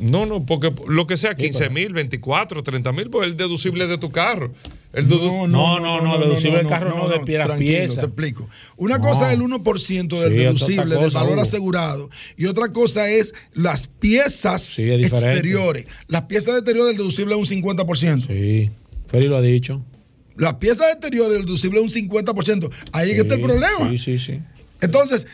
No, no, porque lo que sea, 15 mil, 24, 30 mil, pues el deducible de tu carro. El dedu- No, no, no, deducible del carro no, de pie- las tranquilo, piezas. te explico. Una No. cosa es el 1% del deducible, del valor Hugo. asegurado, y otra cosa es las piezas es diferente. exteriores. Las piezas exteriores del deducible es un 50%. Sí, Feli lo ha dicho. Las piezas exteriores del deducible es un 50%. Ahí es que está el problema. Sí, sí, sí. Entonces,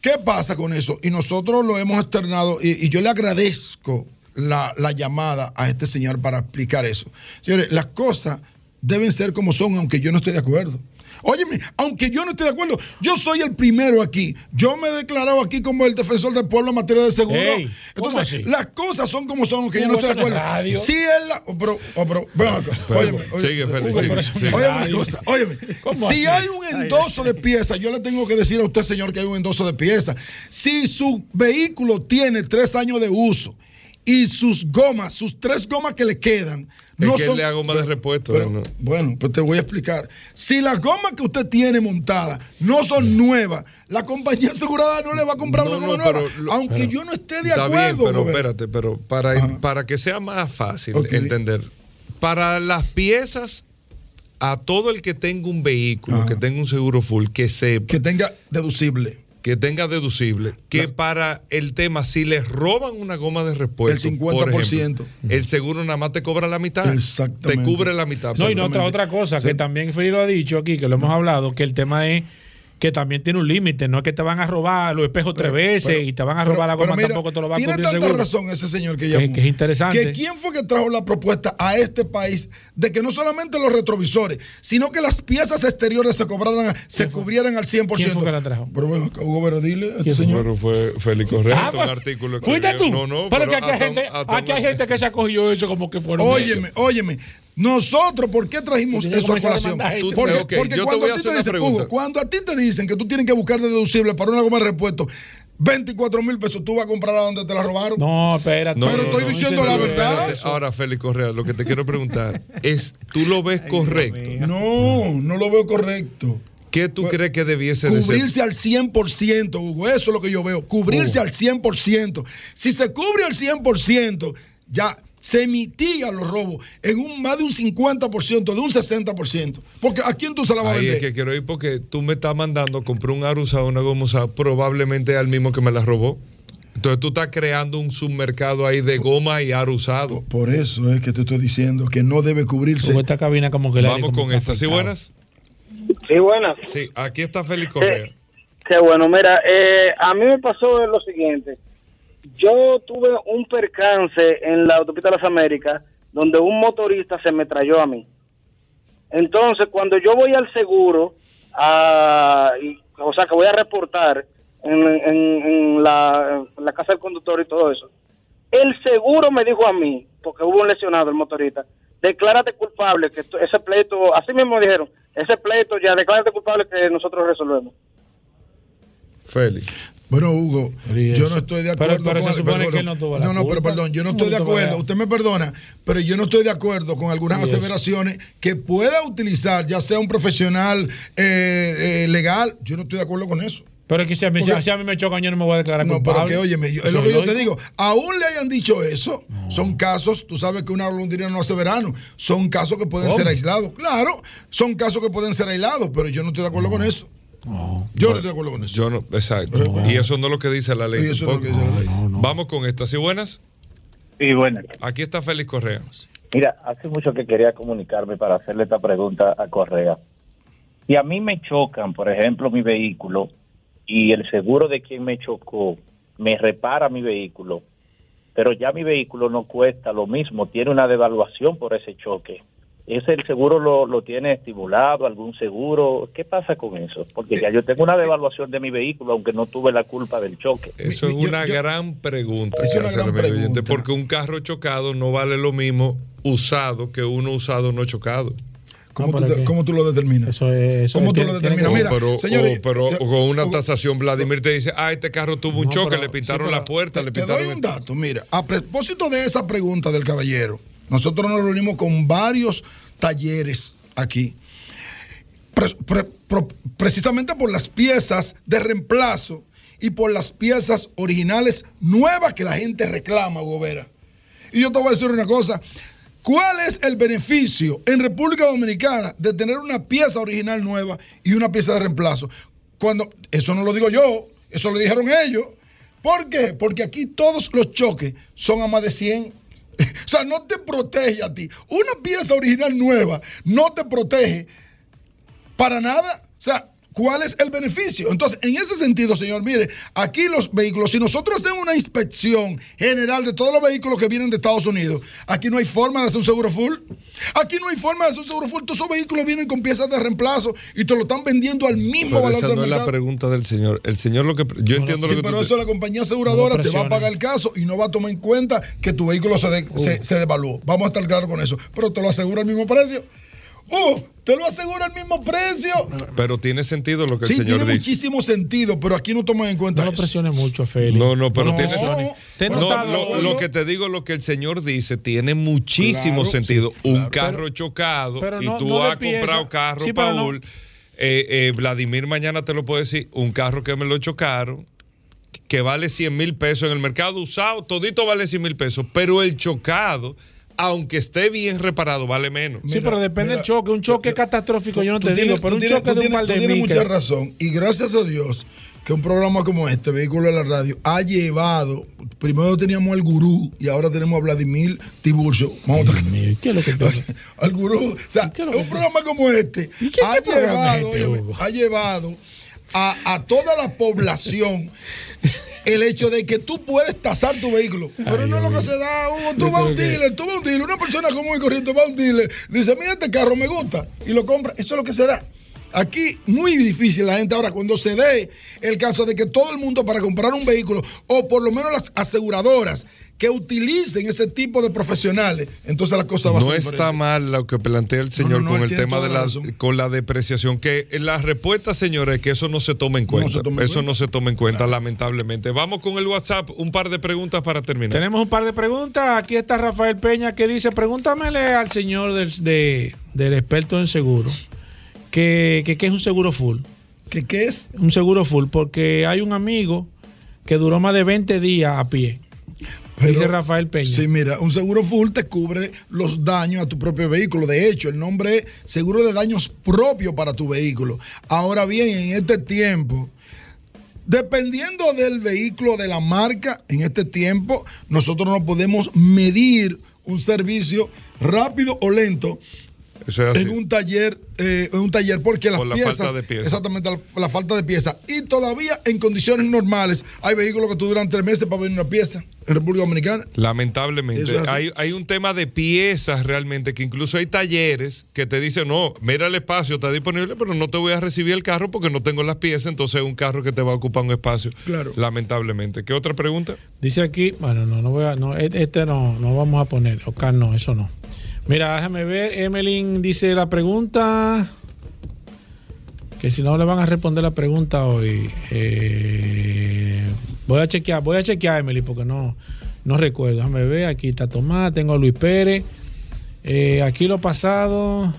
¿qué pasa con eso? Y nosotros lo hemos externado y, yo le agradezco la, la llamada a este señor para explicar eso. Señores, las cosas deben ser como son, aunque yo no esté de acuerdo. Óyeme, aunque yo no esté de acuerdo, yo soy el primero aquí. Yo me he declarado aquí como el defensor del pueblo en materia de seguro. Ey, ¿cómo Entonces, las cosas son como son, aunque yo no esté de es acuerdo. radio. Si él la. oh, pero, oh, pero, Pero, óyeme, óyeme, sigue, Félix, Hugo, sigue, sigue. óyeme una cosa, óyeme. ¿Cómo Si así? hay un endoso de piezas, yo le tengo que decir a usted, señor, que hay un endoso de piezas. Si su vehículo tiene tres años de uso y sus gomas, sus tres gomas que le quedan, Es no son. le hago más de repuesto. Pero, ¿no? Bueno, pues te voy a explicar. Si las gomas que usted tiene montadas no son nuevas, la compañía (laughs) asegurada no le va a comprar No, una goma nueva. lo- aunque pero- yo no esté de Está acuerdo. bien, pero espérate, pero para, para que sea más fácil entender, para las piezas, a todo el que tenga un vehículo, que tenga un seguro full, que sepa. Que tenga deducible. Que tenga deducible. Que para el tema, si les roban una goma de repuesto, El por 50%. ejemplo, el seguro nada más te cobra la mitad. Exactamente. Te cubre la mitad. No, y no, otra, otra cosa que también Feli lo ha dicho aquí, que lo hemos hablado, que el tema es que también tiene un límite, no es que te van a robar los espejos tres veces pero- y te van a Pero- robar la goma, mira, tampoco te lo va a Tiene cubrir el tanta seguro. razón ese señor que Que- llamó. que es interesante. Que quién fue que trajo la propuesta a este país de que no solamente los retrovisores, sino que las piezas exteriores se cobraran, se cubrieran al 100%. ¿Quién fue que la trajo? Pero bueno, Hugo Vero, dile a este señor. Pero fue Félix Correa, Ah, un pues, artículo. ¿Fuiste tú? No, no, pero, que aquí hay, gente, aquí hay gente que se acogió eso como que fueron Óyeme, óyeme. Nosotros, ¿por qué trajimos eso a colación? Porque, porque cuando a ti te dicen. Hugo, cuando a ti te dicen que tú tienes que buscar de deducible para una goma de repuesto 24 mil pesos, tú vas a comprarla donde te la robaron. No, espérate. No, Pero no, estoy no, diciendo la espérate. verdad. Ahora, Félix Correa, lo que te quiero preguntar (laughs) es, ¿tú lo ves correcto? No, no lo veo correcto. ¿Qué tú crees que debiese de ser? Cubrirse al 100%, Hugo. Eso es lo que yo veo. Cubrirse al 100%. Si se cubre al 100%, ya se mitiga los robos en un más de un 50%, de un 60%. Porque ¿a quién tú se la vas a vender? es que quiero ir porque tú me estás mandando a comprar un aro usado, una goma usada, probablemente es el mismo que me la robó. Entonces tú estás creando un submercado ahí de goma y aro usado. Por eso es que te estoy diciendo que no debe cubrirse. Como esta cabina como que la Vamos con esta. ¿Sí, buenas? Sí, buenas. Sí, aquí está Félix Correa. Qué bueno, mira, eh, a mí me pasó lo siguiente. Yo tuve un percance en la autopista de las Américas donde un motorista se me trayó a mí. Entonces, cuando yo voy al seguro, a, o sea, que voy a reportar en, en- la, casa del conductor y todo eso, el seguro me dijo a mí, porque hubo un lesionado el motorista, declárate culpable, que ese pleito, así mismo dijeron, ese pleito ya, declárate culpable que nosotros resolvemos. Félix. Bueno, Hugo, yo no estoy de acuerdo pero con se supone perdón, que él no tuvo la no, pero culpa. perdón, yo no ¿Cómo estoy de acuerdo. Usted me perdona, pero yo no estoy de acuerdo con algunas aseveraciones que pueda utilizar, ya sea un profesional eh, eh, legal. Yo no estoy de acuerdo con eso. Pero es que si a, mí, Porque- si a mí me chocan, yo no me voy a declarar No, culpable. pero que óyeme, yo- es lo que yo te digo. Aún le hayan dicho eso, son casos, tú sabes que una golondrina no hace verano, son casos que pueden ¿Cómo? ser aislados. Claro, son casos que pueden ser aislados, pero yo no estoy de acuerdo con eso. Yo no estoy de acuerdo con eso. Yo no, exacto. Y eso no es lo que dice la ley. Y eso no es lo que dice la ley. Vamos con esta. ¿Sí, buenas? Sí, bueno. Aquí está Félix Correa. Mira, hace mucho que quería comunicarme para hacerle esta pregunta a Correa. Si a mí me chocan, por ejemplo, mi vehículo y el seguro de quien me chocó me repara mi vehículo, pero ya mi vehículo no cuesta lo mismo, tiene una devaluación por ese choque. ¿Ese el seguro lo, lo tiene estimulado, algún seguro? ¿Qué pasa con eso? Porque ya yo tengo una devaluación de mi vehículo, aunque no tuve la culpa del choque. Eso es una gran pregunta. Es que una gran oyente, porque un carro chocado no vale lo mismo usado que uno usado no chocado. ¿Cómo, No, tú, te- cómo tú lo determinas? Eso es. Eso ¿Cómo tú tiene- lo determinas? Mira, pero, señores, o- pero yo- con una yo- tasación, Vladimir te dice, ah, este carro tuvo un No, choque, pero- le pintaron sí, pero- la puerta, le Te pintaron doy un el- dato, mira, a propósito de esa pregunta del caballero, nosotros nos reunimos con varios talleres aquí, precisamente por las piezas de reemplazo y por las piezas originales nuevas que la gente reclama, Gobera. Y yo te voy a decir una cosa. ¿Cuál es el beneficio en República Dominicana de tener una pieza original nueva y una pieza de reemplazo? Cuando eso no lo digo yo, eso lo dijeron ellos. ¿Por qué? Porque aquí todos los choques son a más de 100. (laughs) O sea, no te protege a ti. Una pieza original nueva no te protege para nada. O sea, ¿cuál es el beneficio? Entonces, en ese sentido, señor, mire, aquí los vehículos, si nosotros hacemos una inspección general de todos los vehículos que vienen de Estados Unidos, aquí no hay forma de hacer un seguro full. Aquí no hay forma de hacer un seguro full. Todos esos vehículos vienen con piezas de reemplazo y te lo están vendiendo al mismo Pero valor esa no es la pregunta del señor. El señor lo que. Yo entiendo Sí, lo que pero tú eso la compañía aseguradora No te va a pagar el caso y no va a tomar en cuenta que tu vehículo se, de- se, se devaluó. Vamos a estar claros con eso. Pero te lo asegura al mismo precio. ¡Uh! Te lo asegura al mismo precio. Pero tiene sentido lo que Sí, el señor tiene dice. muchísimo sentido, pero aquí no toman en cuenta No lo presiones mucho, Félix. No, no, pero No, tiene no. Te No, lo, lo que te digo, lo que el señor dice, tiene muchísimo Claro, sentido. sí, Un claro. carro chocado pero y no- tú has comprado carro, Sí, pero no- Paul. eh, eh, Vladimir mañana te lo puede decir. Un carro que me lo chocaron, que vale 100 mil pesos en el mercado usado, todito vale 100 mil pesos, pero el chocado, aunque esté bien reparado, vale menos. Sí, pero depende del choque. Un choque catastrófico, yo no te digo, tienes- pero tú un tienes- choque de un tienes- par tú tienes mucha razón. Y gracias a Dios que un programa como este, Vehículo de la Radio, ha llevado. Primero teníamos al gurú y ahora tenemos a Vladimir Tiburcio. Vamos a ¿Qué es lo que te (laughs) al gurú. O sea, un programa como este qué ha llevado, este, ha llevado a, a toda la población (laughs) el hecho de que tú puedes tasar tu vehículo. Pero no es lo que se da, Hugo. Tú vas a un dealer, tú vas a un dealer, una persona común y corriente va a un dealer, dice, mira este carro me gusta, y lo compra. Eso es lo que se da. Aquí muy difícil la gente ahora cuando se dé el caso de que todo el mundo para comprar un vehículo o por lo menos las aseguradoras que utilicen ese tipo de profesionales, entonces la cosa va a No ser está diferente. mal lo que plantea el señor no, no, con el tema de la razón. con la depreciación, que la respuesta, señores, es que eso no se toma en cuenta. se toma en eso cuenta. no se toma en cuenta, lamentablemente. Vamos con el WhatsApp, un par de preguntas para terminar. Tenemos un par de preguntas. Aquí está Rafael Peña que dice, pregúntamele al señor del, de- del experto en seguro, que, que qué es un seguro full. ¿Qué, ¿Qué es? Un seguro full, porque hay un amigo que duró más de 20 días a pie. Dice Rafael Peña. Sí, mira, un seguro full te cubre los daños a tu propio vehículo. De hecho, el nombre es seguro de daños propio para tu vehículo. Ahora bien, en este tiempo, dependiendo del vehículo, de la marca, en este tiempo, nosotros no podemos medir un servicio rápido o lento es así. en un taller, eh, en un taller porque las Por la piezas, falta de piezas. exactamente la, la falta de piezas y todavía en condiciones normales hay vehículos que tú duran tres meses para ver una pieza en República Dominicana. Lamentablemente, es hay, hay un tema de piezas realmente que incluso hay talleres que te dicen, no, mira el espacio, está disponible, pero no te voy a recibir el carro porque no tengo las piezas, entonces es un carro que te va a ocupar un espacio. Claro. Lamentablemente. ¿Qué otra pregunta? Dice aquí, bueno, no, no voy a, no, e- este no, no vamos a poner, Oscar, no, eso no. Mira, déjame ver, Emelyn dice la pregunta, que si no le van a responder la pregunta hoy, eh, voy a chequear, voy a chequear, Emily, porque no, no recuerdo, déjame ver, aquí está Tomás, tengo a Luis Pérez, eh, aquí lo pasado,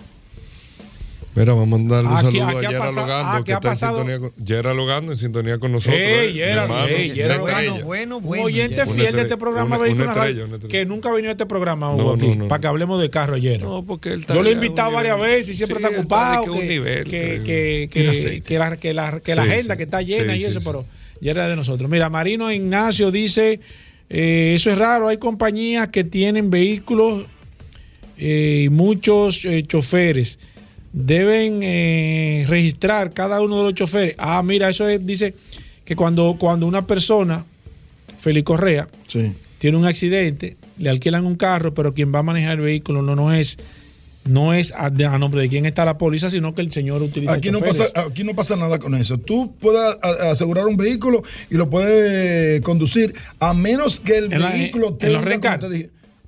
Mira, vamos a mandarle un Aquí- saludo aquí a ha Yera Logando, ah, que ¿qué ha está pasado? en sintonía con, Yera Logando en sintonía con nosotros. Ey, eh, Yera, Yera Logando, estrella. bueno, un bueno. oyente fiel de este programa una- estrella, que nunca vino a este programa No, Hugo, aquí, no, no. para que hablemos de carro ayer. No, porque él está Yo lo he invitado varias veces y siempre Sí, está ocupado. que un Que, nivel, que, pero- que, Tiene que- aceite. que la, que la- que la Sí, agenda sí. que está llena Sí, y eso, sí. pero ya era de nosotros. Mira, Marino Ignacio dice: eh, Eso es raro, hay compañías que tienen vehículos eh, y muchos eh, choferes. Deben eh, registrar cada uno de los choferes. Ah, mira, eso es- dice que cuando, cuando una persona, Félix Correa, Sí. tiene un accidente, le alquilan un carro, pero quien va a manejar el vehículo no, no es no es a, nombre de quién está la póliza, sino que el señor utiliza Aquí no, pasa, aquí no pasa nada con eso. Tú puedes asegurar un vehículo y lo puedes conducir a menos que el En la- vehículo en tenga. los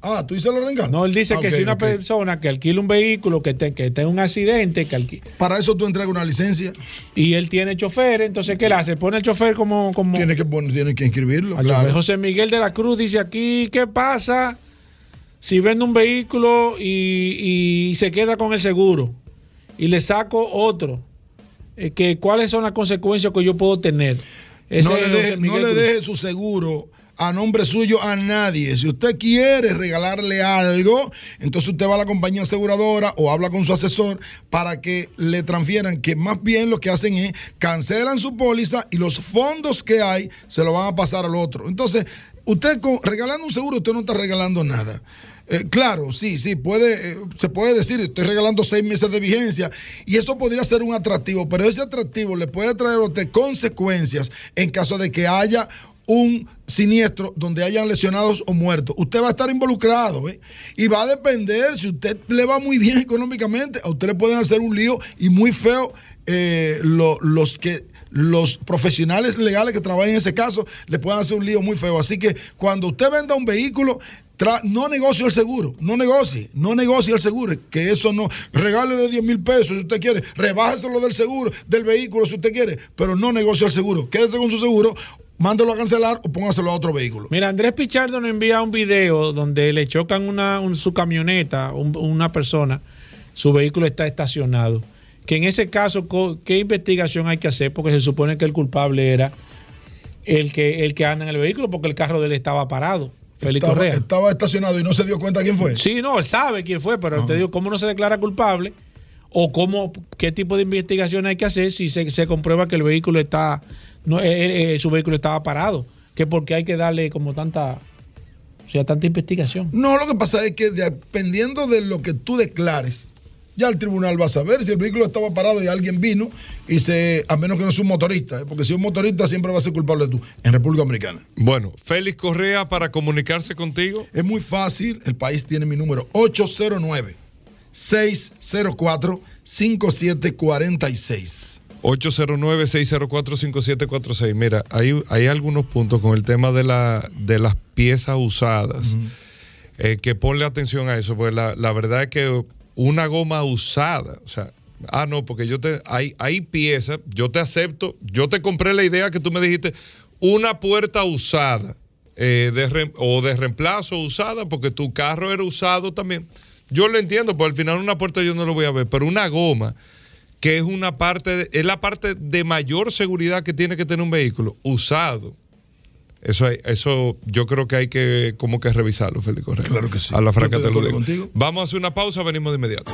Ah, tú dices los rencar. No, él dice Ah, que si una persona que alquila un vehículo, que, te- que tenga un accidente, que alqui- Para eso tú entregas una licencia. y él tiene chofer, entonces ¿qué le hace? Pone el chofer como... como Tienes que, poner- tienes que inscribirlo. al claro. José Miguel de la Cruz dice aquí, ¿qué pasa si vendo un vehículo y, y se queda con el seguro y le saco otro? Eh, que, ¿Cuáles son las consecuencias que yo puedo tener? Ese no le no deje su seguro a nombre suyo a nadie. Si usted quiere regalarle algo, entonces usted va a la compañía aseguradora o habla con su asesor para que le transfieran, que más bien lo que hacen es cancelan su póliza y los fondos que hay se lo van a pasar al otro. Entonces, usted con- regalando un seguro, usted no está regalando nada. Eh, claro, sí, sí, puede, eh, se puede decir, estoy regalando seis meses de vigencia y eso podría ser un atractivo, pero ese atractivo le puede traer a usted consecuencias en caso de que haya un siniestro donde hayan lesionados o muertos. Usted va a estar involucrado ¿eh? y va a depender, si usted le va muy bien (laughs) económicamente, a usted le pueden hacer un lío y muy feo eh, lo- los que los profesionales legales que trabajan en ese caso le pueden hacer un lío muy feo. Así que cuando usted venda un vehículo, no negocie el seguro, no negocie, no negocie el seguro, que eso no, regálele 10 mil pesos si usted quiere, rebájeselo del seguro, del vehículo si usted quiere, pero no negocie el seguro, quédese con su seguro, mándelo a cancelar o póngaselo a otro vehículo. Mira, Andrés Pichardo nos envía un video donde le chocan una, un- su camioneta, un- una persona, su vehículo está estacionado. Que en ese caso, ¿qué investigación hay que hacer? Porque se supone que el culpable era el que, el que anda en el vehículo, porque el carro de él estaba parado. Félix Estaba, Correa. estaba estacionado y no se dio cuenta quién fue. Sí, no, él sabe quién fue, pero te digo, ¿cómo no se declara culpable? ¿O cómo, qué tipo de investigación hay que hacer si se, se comprueba que el vehículo está, no, eh, eh, eh, su vehículo estaba parado? Que porque hay que darle como tanta, o sea, tanta investigación. No, lo que pasa es que dependiendo de lo que tú declares, ya el tribunal va a saber si el vehículo estaba parado y alguien vino y se, a menos que no sea un motorista, ¿eh? porque si es un motorista siempre va a ser culpable tú en República Dominicana. Bueno, Félix Correa para comunicarse contigo. Es muy fácil, el país tiene mi número 809 604 5746. 809-604-5746. Mira, hay, hay algunos puntos con el tema de, la, de las piezas usadas. eh, que ponle atención a eso, porque la, la verdad es que una goma usada, o sea, ah, no, porque yo te, hay, hay piezas, yo te acepto, yo te compré la idea que tú me dijiste, una puerta usada eh, de re- o de reemplazo usada, porque tu carro era usado también. Yo lo entiendo, porque al final una puerta yo no lo voy a ver, pero una goma que es una parte, de- es la parte de mayor seguridad que tiene que tener un vehículo, usado. Eso, hay- eso yo creo que hay que como que revisarlo, Félix Correa. Claro que sí. A la franca te lo digo. contigo. Vamos a hacer una pausa, venimos de inmediato.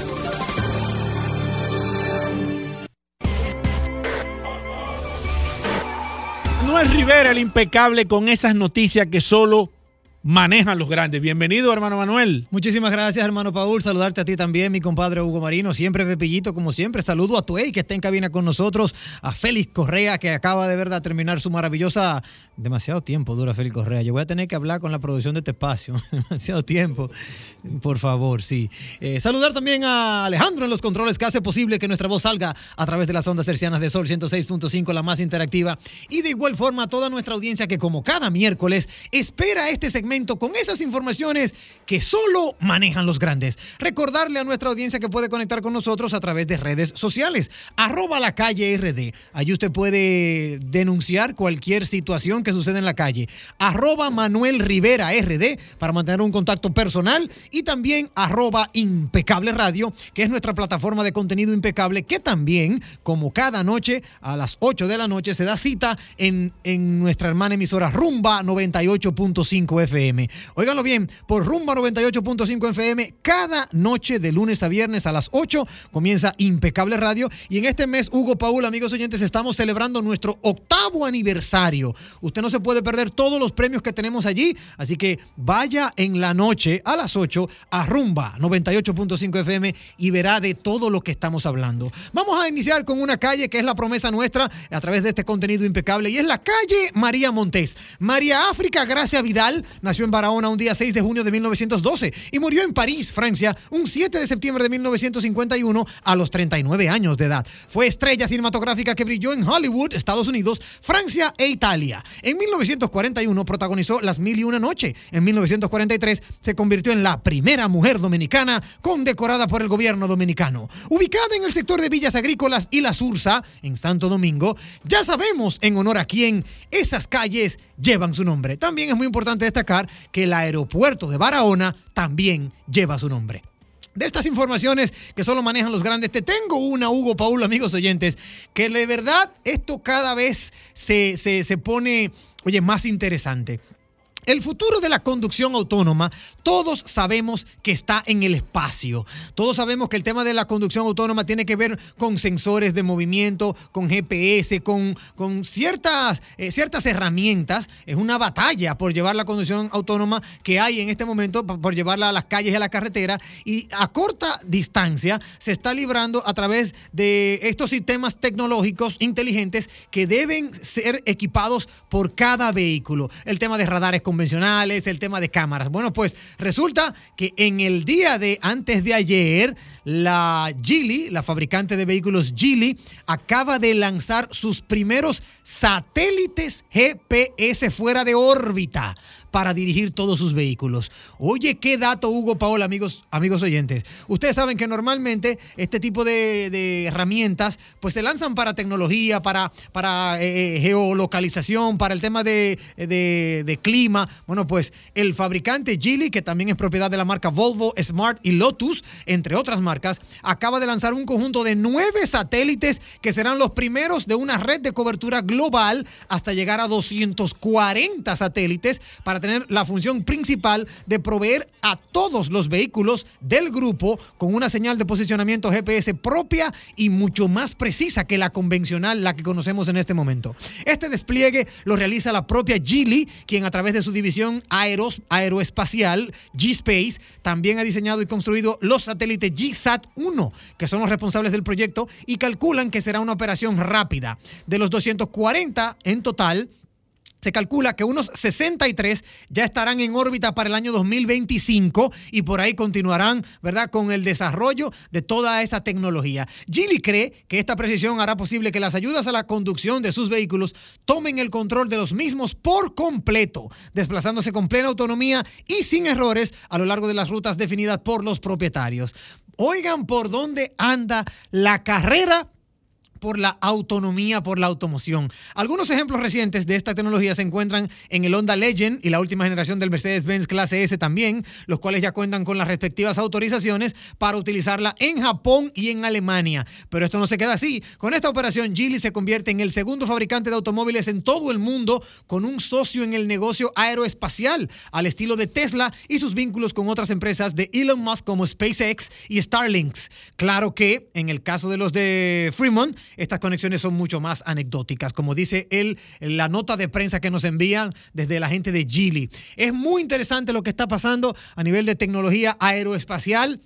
Manuel Rivera, el impecable, con esas noticias que solo manejan los grandes. Bienvenido, hermano Manuel. Muchísimas gracias, hermano Paul. Saludarte a ti también, mi compadre Hugo Marino. Siempre Pepillito, como siempre. Saludo a Tuey, que está en cabina con nosotros. A Félix Correa, que acaba de verdad terminar su maravillosa. Demasiado tiempo dura Félix Correa. Yo voy a tener que hablar con la producción de este espacio. (laughs) Demasiado tiempo. Por favor, sí. Eh, saludar también a Alejandro en los controles, que hace posible que nuestra voz salga a través de las ondas tercianas de Sol 106.5, la más interactiva. Y de igual forma a toda nuestra audiencia que, como cada miércoles, espera este segmento con esas informaciones que solo manejan los grandes. Recordarle a nuestra audiencia que puede conectar con nosotros a través de redes sociales. Arroba la calle RD. Allí usted puede denunciar cualquier situación que suceda en la calle. Arroba Manuel Rivera RD para mantener un contacto personal. Y también arroba Impecable Radio, que es nuestra plataforma de contenido impecable, que también, como cada noche, a las 8 de la noche, se da cita en, en nuestra hermana emisora Rumba 98.5 FM. Óiganlo bien, por Rumba 98.5 FM, cada noche de lunes a viernes a las 8 comienza Impecable Radio. Y en este mes, Hugo Paul, amigos oyentes, estamos celebrando nuestro octavo aniversario. Usted no se puede perder todos los premios que tenemos allí, así que vaya en la noche a las 8 a Rumba 98.5 FM y verá de todo lo que estamos hablando. Vamos a iniciar con una calle que es la promesa nuestra a través de este contenido impecable y es la calle María Montés. María África Gracia Vidal nació en Barahona un día 6 de junio de 1912 y murió en París, Francia, un 7 de septiembre de 1951 a los 39 años de edad. Fue estrella cinematográfica que brilló en Hollywood, Estados Unidos, Francia e Italia. En 1941 protagonizó Las Mil y Una Noche. En 1943 se convirtió en la primera mujer dominicana condecorada por el gobierno dominicano. Ubicada en el sector de Villas Agrícolas y La Sursa, en Santo Domingo, ya sabemos en honor a quién esas calles llevan su nombre. También es muy importante destacar que el aeropuerto de Barahona también lleva su nombre. De estas informaciones que solo manejan los grandes, te tengo una, Hugo Paul, amigos oyentes, que de verdad esto cada vez se, se, se pone, oye, más interesante. El futuro de la conducción autónoma, todos sabemos que está en el espacio. Todos sabemos que el tema de la conducción autónoma tiene que ver con sensores de movimiento, con GPS, con, con ciertas, eh, ciertas herramientas. Es una batalla por llevar la conducción autónoma que hay en este momento, por llevarla a las calles y a la carretera. Y a corta distancia se está librando a través de estos sistemas tecnológicos inteligentes que deben ser equipados por cada vehículo. El tema de radares convencionales, el tema de cámaras. Bueno, pues resulta que en el día de antes de ayer, la Geely, la fabricante de vehículos Geely, acaba de lanzar sus primeros satélites GPS fuera de órbita para dirigir todos sus vehículos. Oye, qué dato, Hugo Paola, amigos, amigos oyentes. Ustedes saben que normalmente este tipo de, herramientas pues se lanzan para tecnología, para, para eh, geolocalización, para el tema de, de- de clima. Bueno, pues el fabricante Geely, que también es propiedad de la marca Volvo, Smart y Lotus, entre otras marcas, acaba de lanzar un conjunto de nueve satélites que serán los primeros de una red de cobertura global hasta llegar a 240 satélites para tener la función principal de proveer a todos los vehículos del grupo con una señal de posicionamiento GPS propia y mucho más precisa que la convencional, la que conocemos en este momento. Este despliegue lo realiza la propia Geely, quien a través de su división aeroespacial, G-Space, también ha diseñado y construido los satélites GSAT-1, que son los responsables del proyecto y calculan que será una operación rápida. De los 240 en total, se calcula que unos 63 ya estarán en órbita para el año 2025 y por ahí continuarán, ¿verdad?, con el desarrollo de toda esta tecnología. Geely cree que esta precisión hará posible que las ayudas a la conducción de sus vehículos tomen el control de los mismos por completo, desplazándose con plena autonomía y sin errores a lo largo de las rutas definidas por los propietarios. Oigan por dónde anda la carrera por la autonomía, por la automoción. Algunos ejemplos recientes de esta tecnología se encuentran en el Honda Legend y la última generación del Mercedes-Benz Clase S también, los cuales ya cuentan con las respectivas autorizaciones para utilizarla en Japón y en Alemania. Pero esto no se queda así. Con esta operación, Geely se convierte en el segundo fabricante de automóviles en todo el mundo con un socio en el negocio aeroespacial, al estilo de Tesla y sus vínculos con otras empresas de Elon Musk como SpaceX y Starlink. Claro que en el caso de los de Fremont, estas conexiones son mucho más anecdóticas, como dice él la nota de prensa que nos envían desde la gente de Geely. Es muy interesante lo que está pasando a nivel de tecnología aeroespacial.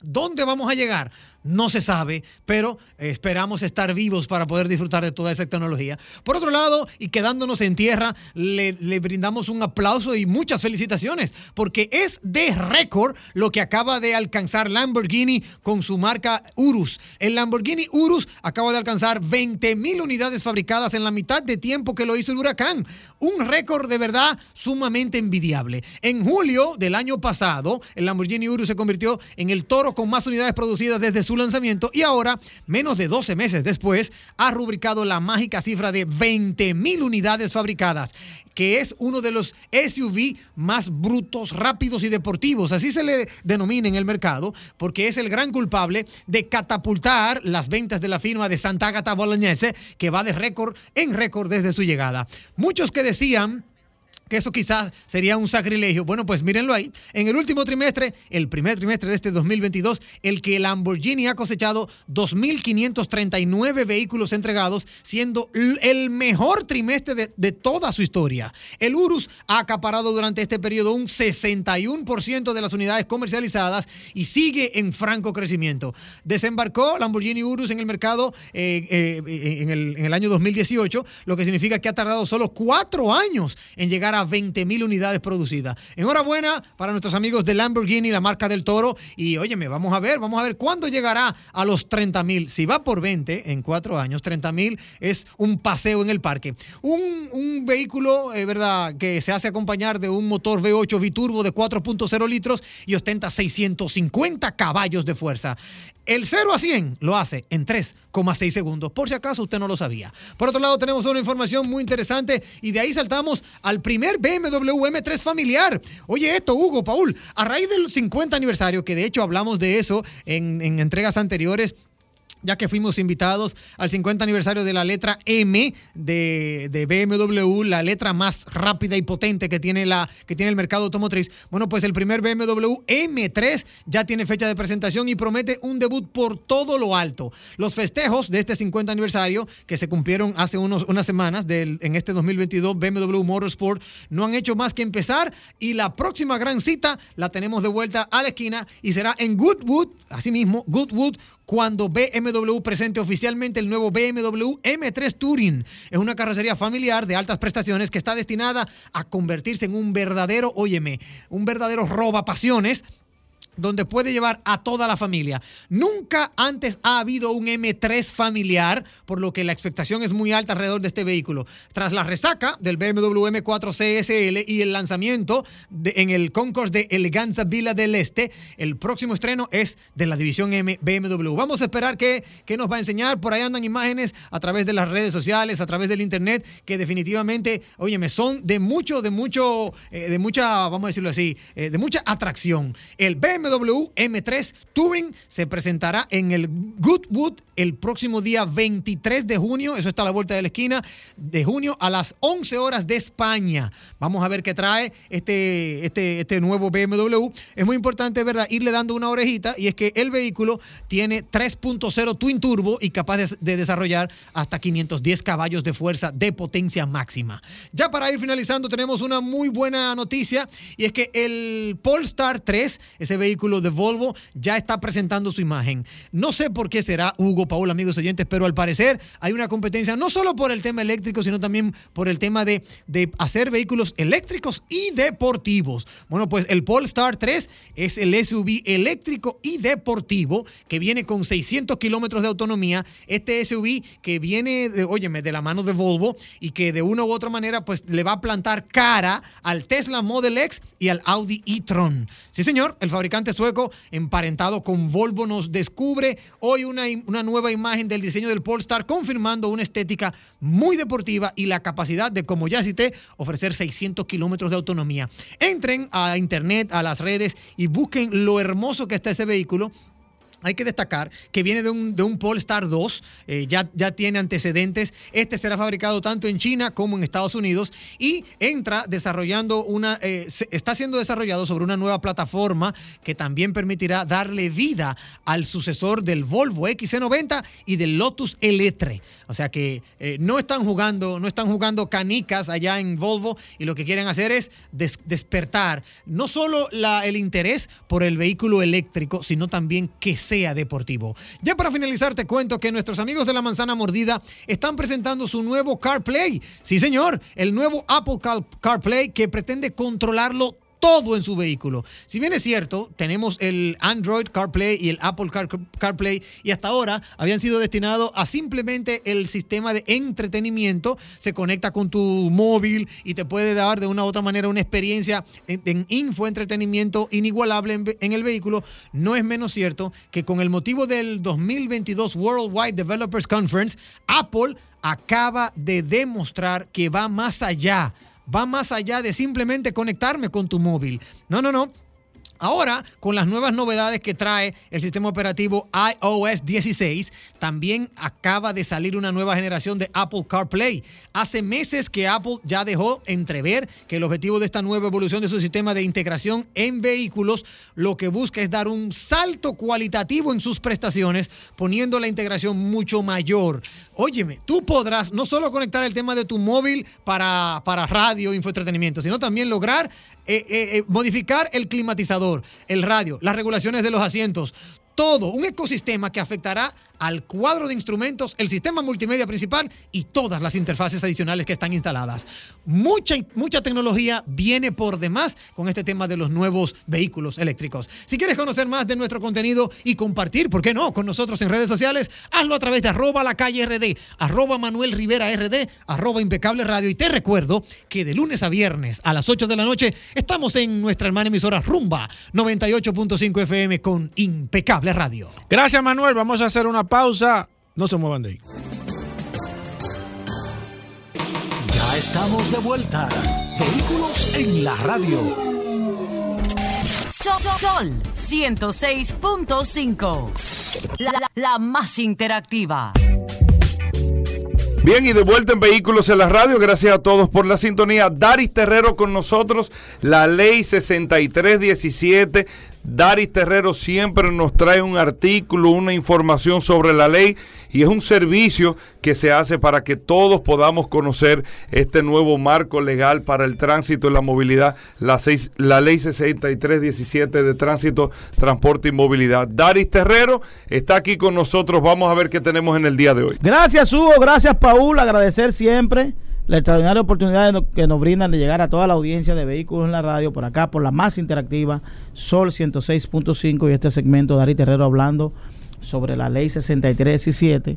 ¿Dónde vamos a llegar? No se sabe, pero esperamos estar vivos para poder disfrutar de toda esa tecnología. Por otro lado, y quedándonos en tierra, le, le brindamos un aplauso y muchas felicitaciones, porque es de récord lo que acaba de alcanzar Lamborghini con su marca Urus. El Lamborghini Urus acaba de alcanzar 20 mil unidades fabricadas en la mitad de tiempo que lo hizo el huracán. Un récord de verdad sumamente envidiable. En julio del año pasado, el Lamborghini Urus se convirtió en el toro con más unidades producidas desde su lanzamiento y ahora, menos de 12 meses después, ha rubricado la mágica cifra de 20 mil unidades fabricadas, que es uno de los SUV más brutos, rápidos y deportivos. Así se le denomina en el mercado, porque es el gran culpable de catapultar las ventas de la firma de Santa Agata Bolognese, que va de récord en récord desde su llegada. Muchos que decían que eso quizás sería un sacrilegio. Bueno, pues mírenlo ahí. En el último trimestre, el primer trimestre de este 2022, el que Lamborghini ha cosechado 2.539 vehículos entregados, siendo el mejor trimestre de, de toda su historia. El Urus ha acaparado durante este periodo un 61% de las unidades comercializadas y sigue en franco crecimiento. Desembarcó Lamborghini Urus en el mercado eh, eh, en, el, en el año 2018, lo que significa que ha tardado solo cuatro años en llegar a 20 mil unidades producidas. Enhorabuena para nuestros amigos de Lamborghini, la marca del toro. Y óyeme, vamos a ver, vamos a ver cuándo llegará a los 30 mil. Si va por 20 en cuatro años, 30 mil es un paseo en el parque. Un, un vehículo, eh, ¿verdad?, que se hace acompañar de un motor V8 biturbo de 4.0 litros y ostenta 650 caballos de fuerza. El 0 a 100 lo hace en 3,6 segundos, por si acaso usted no lo sabía. Por otro lado, tenemos una información muy interesante y de ahí saltamos al primer BMW M3 familiar. Oye, esto, Hugo, Paul, a raíz del 50 aniversario, que de hecho hablamos de eso en, en entregas anteriores, ya que fuimos invitados al 50 aniversario de la letra M de, de BMW, la letra más rápida y potente que tiene, la, que tiene el mercado automotriz. Bueno, pues el primer BMW M3 ya tiene fecha de presentación y promete un debut por todo lo alto. Los festejos de este 50 aniversario, que se cumplieron hace unos, unas semanas del, en este 2022, BMW Motorsport, no han hecho más que empezar y la próxima gran cita la tenemos de vuelta a la esquina y será en Goodwood, asimismo, Goodwood, cuando BMW presente oficialmente el nuevo BMW M3 Touring. Es una carrocería familiar de altas prestaciones que está destinada a convertirse en un verdadero, óyeme, un verdadero roba pasiones donde puede llevar a toda la familia. Nunca antes ha habido un M3 familiar, por lo que la expectación es muy alta alrededor de este vehículo. Tras la resaca del BMW M4 CSL y el lanzamiento en el Concours de Eleganza Villa del Este, el próximo estreno es de la división M BMW. Vamos a esperar qué, qué nos va a enseñar. Por ahí andan imágenes a través de las redes sociales, a través del internet, que definitivamente, óyeme, son de mucho, de mucho, eh, de mucha, vamos a decirlo así, eh, de mucha atracción. El BMW M3 Touring se presentará en el Goodwood el próximo día 23 de junio, eso está a la vuelta de la esquina, de junio a las 11 horas de España. Vamos a ver qué trae este, este, este nuevo BMW. Es muy importante, ¿verdad?, irle dando una orejita y es que el vehículo tiene 3.0 Twin Turbo y capaz de, de desarrollar hasta 510 caballos de fuerza de potencia máxima. Ya para ir finalizando tenemos una muy buena noticia y es que el Polestar 3, ese vehículo de Volvo, ya está presentando su imagen. No sé por qué será, Hugo, Paul, amigos oyentes, pero al parecer hay una competencia no solo por el tema eléctrico, sino también por el tema de, de hacer vehículos eléctricos y deportivos. Bueno, pues el Polestar 3 es el SUV eléctrico y deportivo que viene con 600 kilómetros de autonomía. Este SUV que viene, de, óyeme, de la mano de Volvo y que de una u otra manera pues le va a plantar cara al Tesla Model X y al Audi e-tron. Sí, señor, el fabricante sueco emparentado con Volvo nos descubre hoy una, una nueva imagen del diseño del Polestar confirmando una estética muy deportiva y la capacidad de, como ya cité, ofrecer 600 kilómetros de autonomía. Entren a internet, a las redes y busquen lo hermoso que está ese vehículo. Hay que destacar que viene de un, de un Polestar 2, eh, ya, ya tiene antecedentes. Este será fabricado tanto en China como en Estados Unidos y entra desarrollando una, eh, está siendo desarrollado sobre una nueva plataforma que también permitirá darle vida al sucesor del Volvo XC90 y del Lotus Eletre. O sea que eh, no están jugando, no están jugando canicas allá en Volvo y lo que quieren hacer es des- despertar no solo la- el interés por el vehículo eléctrico, sino también que sea deportivo. Ya para finalizar te cuento que nuestros amigos de la manzana mordida están presentando su nuevo CarPlay. Sí, señor, el nuevo Apple Car- CarPlay que pretende controlarlo todo en su vehículo. Si bien es cierto, tenemos el Android CarPlay y el Apple Car- CarPlay y hasta ahora habían sido destinados a simplemente el sistema de entretenimiento, se conecta con tu móvil y te puede dar de una u otra manera una experiencia en, en infoentretenimiento inigualable en, en el vehículo. No es menos cierto que con el motivo del 2022 Worldwide Developers Conference, Apple acaba de demostrar que va más allá va más allá de simplemente conectarme con tu móvil. No, no, no. Ahora, con las nuevas novedades que trae el sistema operativo iOS 16, también acaba de salir una nueva generación de Apple CarPlay. Hace meses que Apple ya dejó entrever que el objetivo de esta nueva evolución de su sistema de integración en vehículos lo que busca es dar un salto cualitativo en sus prestaciones, poniendo la integración mucho mayor. Óyeme, tú podrás no solo conectar el tema de tu móvil para, para radio, infoentretenimiento, sino también lograr eh, eh, eh, modificar el climatizador, el radio, las regulaciones de los asientos, todo, un ecosistema que afectará al cuadro de instrumentos, el sistema multimedia principal y todas las interfaces adicionales que están instaladas. Mucha, mucha tecnología viene por demás con este tema de los nuevos vehículos eléctricos. Si quieres conocer más de nuestro contenido y compartir, ¿por qué no?, con nosotros en redes sociales, hazlo a través de arroba la calle RD, arroba Manuel Rivera RD, arroba impecable radio. Y te recuerdo que de lunes a viernes a las 8 de la noche estamos en nuestra hermana emisora Rumba 98.5 FM con Impecable Radio. Gracias, Manuel. Vamos a hacer una pausa. No se muevan de ahí. Ya estamos de vuelta. Vehículos en la radio. Sol, Sol 106.5. La, la- la más interactiva. Bien, y de vuelta en Vehículos en la Radio, gracias a todos por la sintonía. Daris Terrero con nosotros, la ley 6317. Daris Terrero siempre nos trae un artículo, una información sobre la ley y es un servicio que se hace para que todos podamos conocer este nuevo marco legal para el tránsito y la movilidad, la, ley 6317 de tránsito, transporte y movilidad. Daris Terrero está aquí con nosotros, vamos a ver qué tenemos en el día de hoy. Gracias Hugo, gracias Paul, agradecer siempre la extraordinaria oportunidad de que nos brindan de llegar a toda la audiencia de vehículos en la radio por acá, por la más interactiva, Sol 106.5 y este segmento Darí Terrero hablando sobre la ley 6317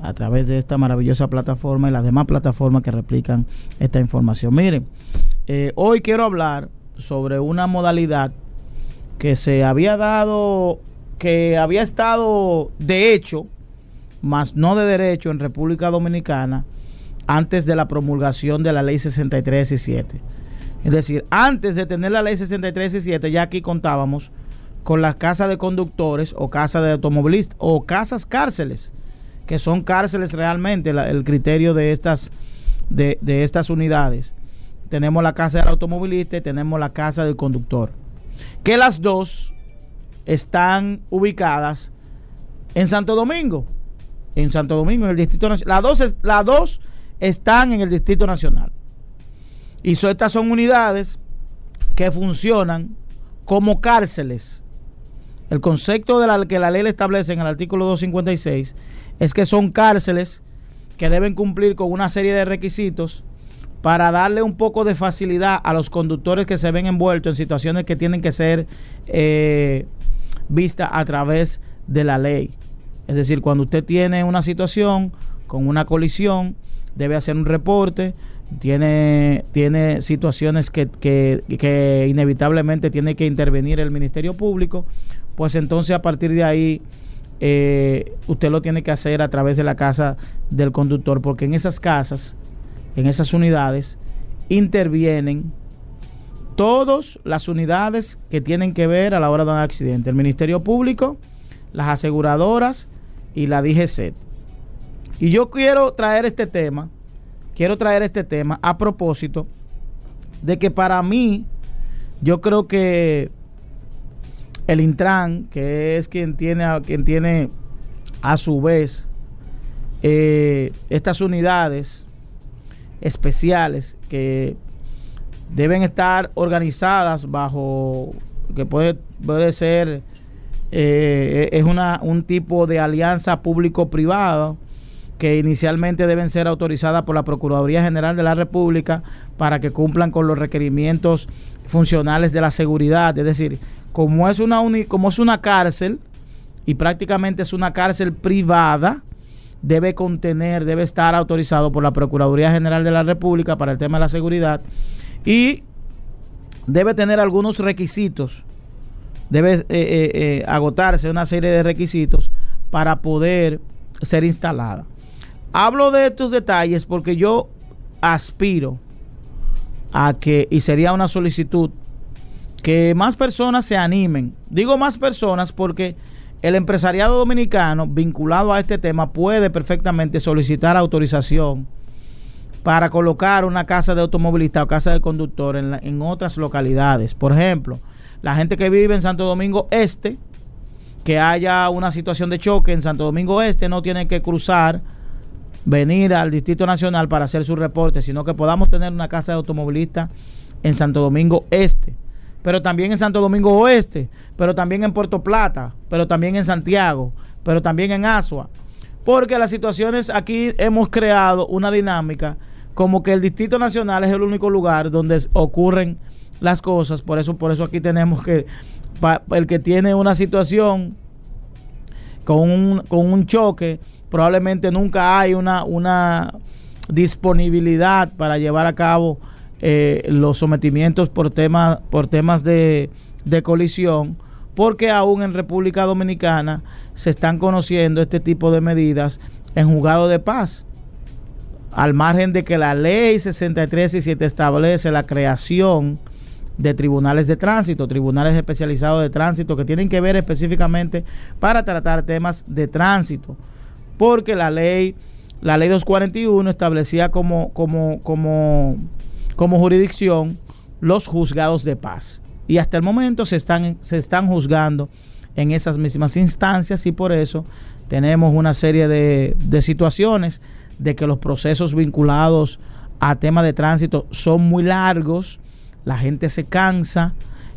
a través de esta maravillosa plataforma y las demás plataformas que replican esta información. Miren, eh, hoy quiero hablar sobre una modalidad que se había dado, que había estado de hecho, más no de derecho en República Dominicana antes de la promulgación de la ley 6317. Es decir, antes de tener la ley 6317 ya aquí contábamos con las casas de conductores o casas de automovilistas o casas cárceles, que son cárceles realmente el criterio de estas, de, estas unidades. Tenemos la casa del automovilista y tenemos la casa del conductor. Que las dos están ubicadas en Santo Domingo. En Santo Domingo, en el Distrito Nacional. Las dos, las dos están en el Distrito Nacional. Y so- estas son unidades que funcionan como cárceles. El concepto de la que la ley le establece en el artículo 256 es que son cárceles que deben cumplir con una serie de requisitos para darle un poco de facilidad a los conductores que se ven envueltos en situaciones que tienen que ser eh, vistas a través de la ley. Es decir, cuando usted tiene una situación con una colisión, debe hacer un reporte, tiene, tiene situaciones que, que- inevitablemente tiene que intervenir el Ministerio Público, pues entonces a partir de ahí eh, usted lo tiene que hacer a través de la casa del conductor, porque en esas casas, en esas unidades, intervienen todas las unidades que tienen que ver a la hora de un accidente. El Ministerio Público, las aseguradoras y la DGC. Y yo quiero traer este tema, quiero traer este tema a propósito de que para mí, yo creo que el Intran, que es quien tiene quien tiene a su vez eh, estas unidades especiales que deben estar organizadas bajo que puede, puede ser eh, es una, un tipo de alianza público-privada que inicialmente deben ser autorizadas por la Procuraduría General de la República para que cumplan con los requerimientos funcionales de la seguridad. Es decir, como es una, como es una cárcel y prácticamente es una cárcel privada, debe contener, debe estar autorizado por la Procuraduría General de la República para el tema de la seguridad y debe tener algunos requisitos, debe eh, eh, eh, agotarse una serie de requisitos para poder ser instalada. Hablo de estos detalles porque yo aspiro a que, y sería una solicitud, que más personas se animen. Digo más personas porque el empresariado dominicano vinculado a este tema puede perfectamente solicitar autorización para colocar una casa de automovilista o casa de conductor en, en otras localidades. Por ejemplo, la gente que vive en Santo Domingo Este, que haya una situación de choque en Santo Domingo Este, no tiene que cruzar, venir al Distrito Nacional para hacer su reporte, sino que podamos tener una casa de automovilista en Santo Domingo Este, pero también en Santo Domingo Oeste, pero también en Puerto Plata, pero también en Santiago, pero también en Asua. Porque las situaciones aquí hemos creado una dinámica como que el Distrito Nacional es el único lugar donde ocurren las cosas, por eso por eso aquí tenemos que el que tiene una situación con un, con un choque, probablemente nunca hay una, una disponibilidad para llevar a cabo eh, los sometimientos por, tema, por temas de, de colisión, porque aún en República Dominicana se están conociendo este tipo de medidas en juzgado de paz, al margen de que la ley 63 y 7 establece la creación de tribunales de tránsito, tribunales especializados de tránsito que tienen que ver específicamente para tratar temas de tránsito, porque la ley la ley 241 establecía como como como como jurisdicción los juzgados de paz. Y hasta el momento se están se están juzgando en esas mismas instancias y por eso tenemos una serie de, de situaciones de que los procesos vinculados a temas de tránsito son muy largos, la gente se cansa,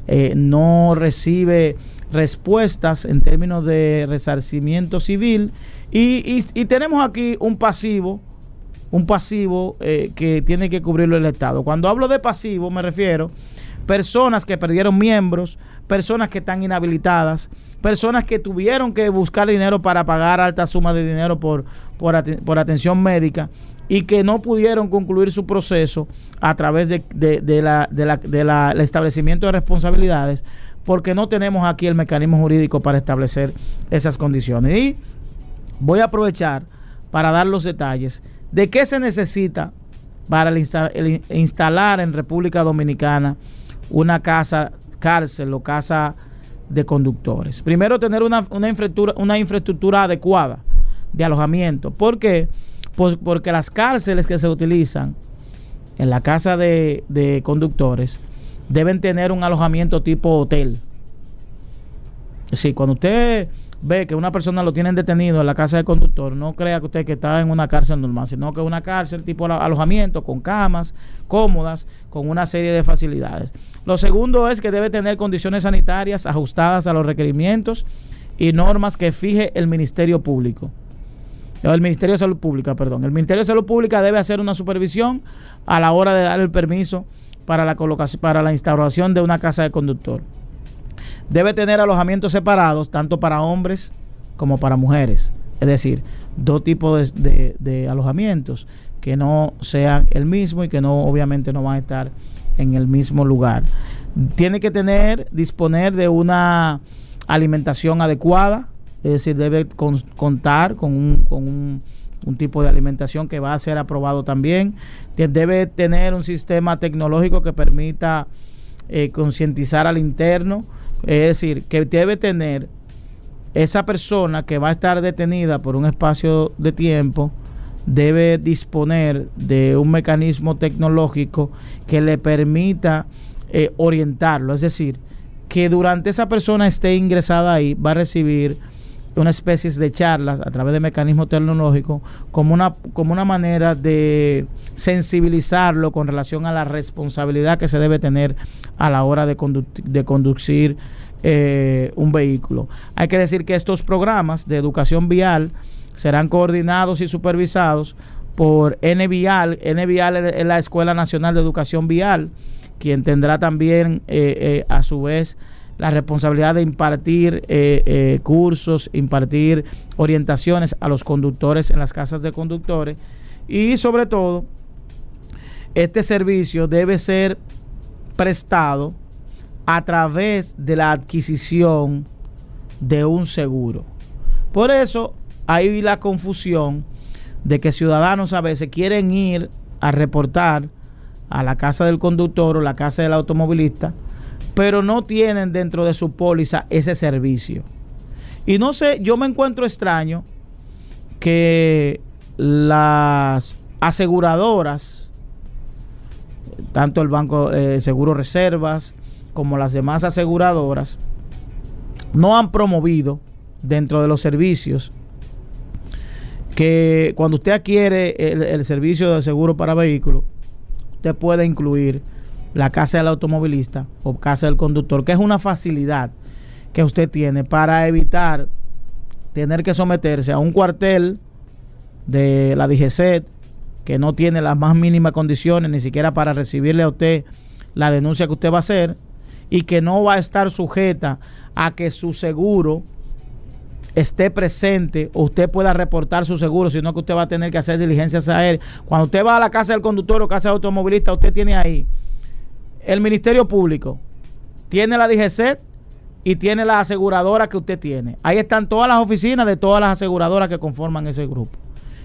eh, no recibe respuestas en términos de resarcimiento civil y, y- tenemos aquí un pasivo, un pasivo eh, que tiene que cubrirlo el Estado. Cuando hablo de pasivo me refiero personas que perdieron miembros, personas que están inhabilitadas, personas que tuvieron que buscar dinero para pagar altas sumas de dinero por, por, por atención médica y que no pudieron concluir su proceso a través de, de- de la, de la- la- el establecimiento de responsabilidades porque no tenemos aquí el mecanismo jurídico para establecer esas condiciones. Y voy a aprovechar para dar los detalles de qué se necesita para el insta- el in- instalar en República Dominicana una casa cárcel o casa de conductores. Primero, tener una, una infraestructura, una infraestructura adecuada de alojamiento. ¿Por qué? Pues porque las cárceles que se utilizan en la casa de, de conductores deben tener un alojamiento tipo hotel. Sí, cuando usted ve que una persona lo tienen detenido en la casa de conductor, no crea que usted que está en una cárcel normal, sino que una cárcel tipo alo- alojamiento con camas cómodas, con una serie de facilidades. Lo segundo es que debe tener condiciones sanitarias ajustadas a los requerimientos y normas que fije el Ministerio Público. El Ministerio de Salud Pública, perdón. El Ministerio de Salud Pública debe hacer una supervisión a la hora de dar el permiso para la colocación, para la instauración de una casa de conductor. Debe tener alojamientos separados, tanto para hombres como para mujeres. Es decir, dos tipos de, alojamientos que no sean el mismo y que no, obviamente, no van a estar en el mismo lugar. Tiene que tener, disponer de una alimentación adecuada, es decir, debe con- contar con un, con un- un tipo de alimentación que va a ser aprobado también. Debe tener un sistema tecnológico que permita eh, concientizar al interno, es decir, que debe tener esa persona que va a estar detenida por un espacio de tiempo, debe disponer de un mecanismo tecnológico que le permita eh, orientarlo, es decir, que durante esa persona esté ingresada ahí va a recibir una especie de charlas a través de mecanismos tecnológicos como una, como una manera de sensibilizarlo con relación a la responsabilidad que se debe tener a la hora de, condu- de conducir eh, un vehículo. Hay que decir que estos programas de educación vial serán coordinados y supervisados por NVIAL. NVIAL es la Escuela Nacional de Educación Vial, quien tendrá también eh, eh, a su vez la responsabilidad de impartir eh, eh, cursos, impartir orientaciones a los conductores en las casas de conductores y sobre todo este servicio debe ser prestado a través de la adquisición de un seguro. Por eso hay la confusión de que ciudadanos a veces quieren ir a reportar a la casa del conductor o la casa del automovilista, pero no tienen dentro de su póliza ese servicio. Y no sé, yo me encuentro extraño que las aseguradoras, tanto el Banco eh, Seguro Reservas como las demás aseguradoras, no han promovido dentro de los servicios que cuando usted adquiere el, el servicio de seguro para vehículos, usted puede incluir la casa del automovilista o casa del conductor, que es una facilidad que usted tiene para evitar tener que someterse a un cuartel de la DGCET que no tiene las más mínimas condiciones ni siquiera para recibirle a usted la denuncia que usted va a hacer y que no va a estar sujeta a que su seguro esté presente o usted pueda reportar su seguro, sino que usted va a tener que hacer diligencias a él. Cuando usted va a la casa del conductor o casa del automovilista, usted tiene ahí el Ministerio Público, tiene la DGCET y tiene la aseguradora que usted tiene. Ahí están todas las oficinas de todas las aseguradoras que conforman ese grupo.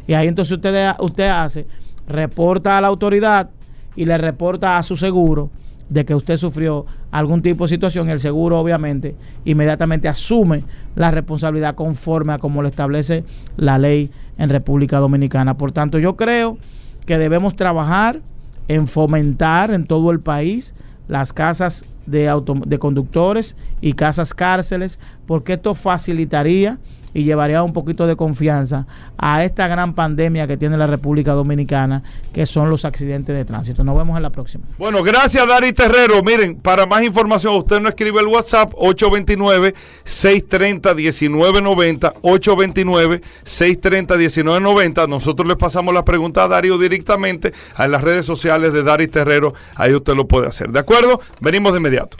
Y ahí entonces usted, usted hace, reporta a la autoridad y le reporta a su seguro de que usted sufrió algún tipo de situación, el seguro obviamente inmediatamente asume la responsabilidad conforme a como lo establece la ley en República Dominicana. Por tanto, yo creo que debemos trabajar en fomentar en todo el país las casas de, auto- de conductores y casas cárceles, porque esto facilitaría y llevaría un poquito de confianza a esta gran pandemia que tiene la República Dominicana, que son los accidentes de tránsito. Nos vemos en la próxima. Bueno, gracias Dari Terrero. Miren, para más información, usted nos escribe el WhatsApp 829-630-1990, 829-630-1990. Nosotros le pasamos la pregunta a Darío directamente a las redes sociales de Dari Terrero. Ahí usted lo puede hacer. ¿De acuerdo? Venimos de inmediato.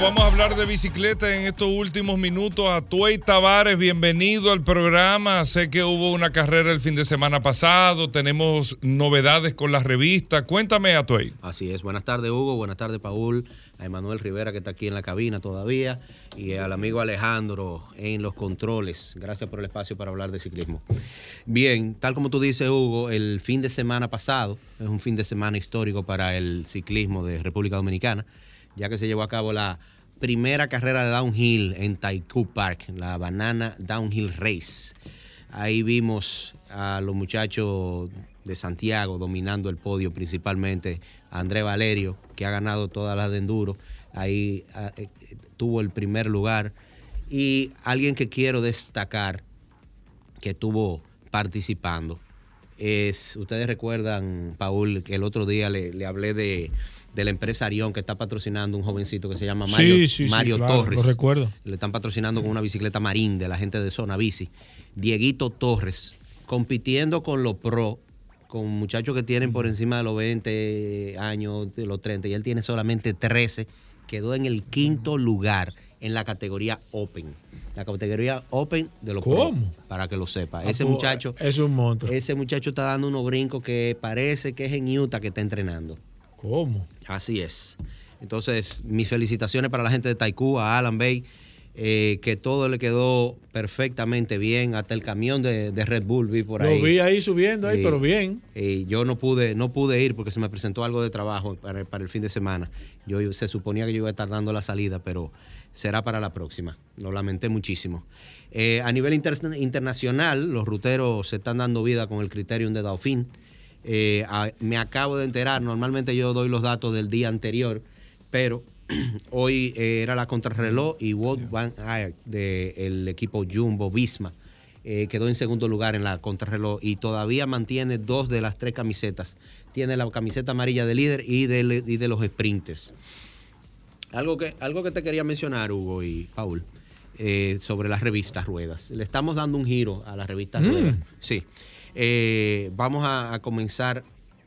Vamos a hablar de bicicleta en estos últimos minutos. Atuey Tavares, bienvenido al programa. Sé que hubo una carrera el fin de semana pasado. Tenemos novedades con la revista. Cuéntame, Atuey. Así es. Buenas tardes, Hugo. Buenas tardes, Paul. A Emanuel Rivera, que está aquí en la cabina todavía. Y al amigo Alejandro en los controles. Gracias por el espacio para hablar de ciclismo. Bien, tal como tú dices, Hugo, el fin de semana pasado es un fin de semana histórico para el ciclismo de República Dominicana, ya que se llevó a cabo la primera carrera de downhill en Taikoo Park, la Banana Downhill Race. Ahí vimos a los muchachos de Santiago dominando el podio, principalmente a André Valerio, que ha ganado todas las de enduro. Ahí ah, eh, tuvo el primer lugar. Y alguien que quiero destacar, que estuvo participando, es, ustedes recuerdan, Paul, que el otro día le hablé de, de la empresa Arión que está patrocinando un jovencito que se llama Mario, sí, sí, Mario Torres. lo recuerdo. Le están patrocinando con una bicicleta marín de la gente de Zona Bici. Dieguito Torres, compitiendo con los pro, con muchachos que tienen por encima de los 20 años, de los 30, y él tiene solamente 13, quedó en el quinto lugar en la categoría Open. La categoría Open de los pro, ¿Cómo? para que lo sepa. Ah, Ese pues, muchacho, Es un monstruo. ese muchacho está dando unos brincos que parece que es en Utah que está entrenando. ¿Cómo? Así es. Entonces, mis felicitaciones para la gente de Taikú, a Alan Bay, eh, que todo le quedó perfectamente bien, hasta el camión de, de Red Bull vi por ahí. Lo vi ahí subiendo ahí, pero bien. Eh, yo no pude, no pude ir porque se me presentó algo de trabajo para, para el fin de semana. Yo se suponía que yo iba a estar dando la salida, pero será para la próxima. Lo lamenté muchísimo. Eh, a nivel inter- internacional, los ruteros se están dando vida con el criterium de Dauphin. Eh, a- me acabo de enterar, normalmente yo doy los datos del día anterior, pero (clears throat) hoy eh, era la contrarreloj y Wout van Aert del equipo Jumbo Visma eh, quedó en segundo lugar en la contrarreloj y todavía mantiene dos de las tres camisetas. Tiene la camiseta amarilla de líder y de, y de los sprinters. Algo que, algo que te quería mencionar, Hugo y Paul, sobre las revistas Ruedas. Le estamos dando un giro a las revistas Mm. Ruedas. Sí. Eh, vamos a, comenzar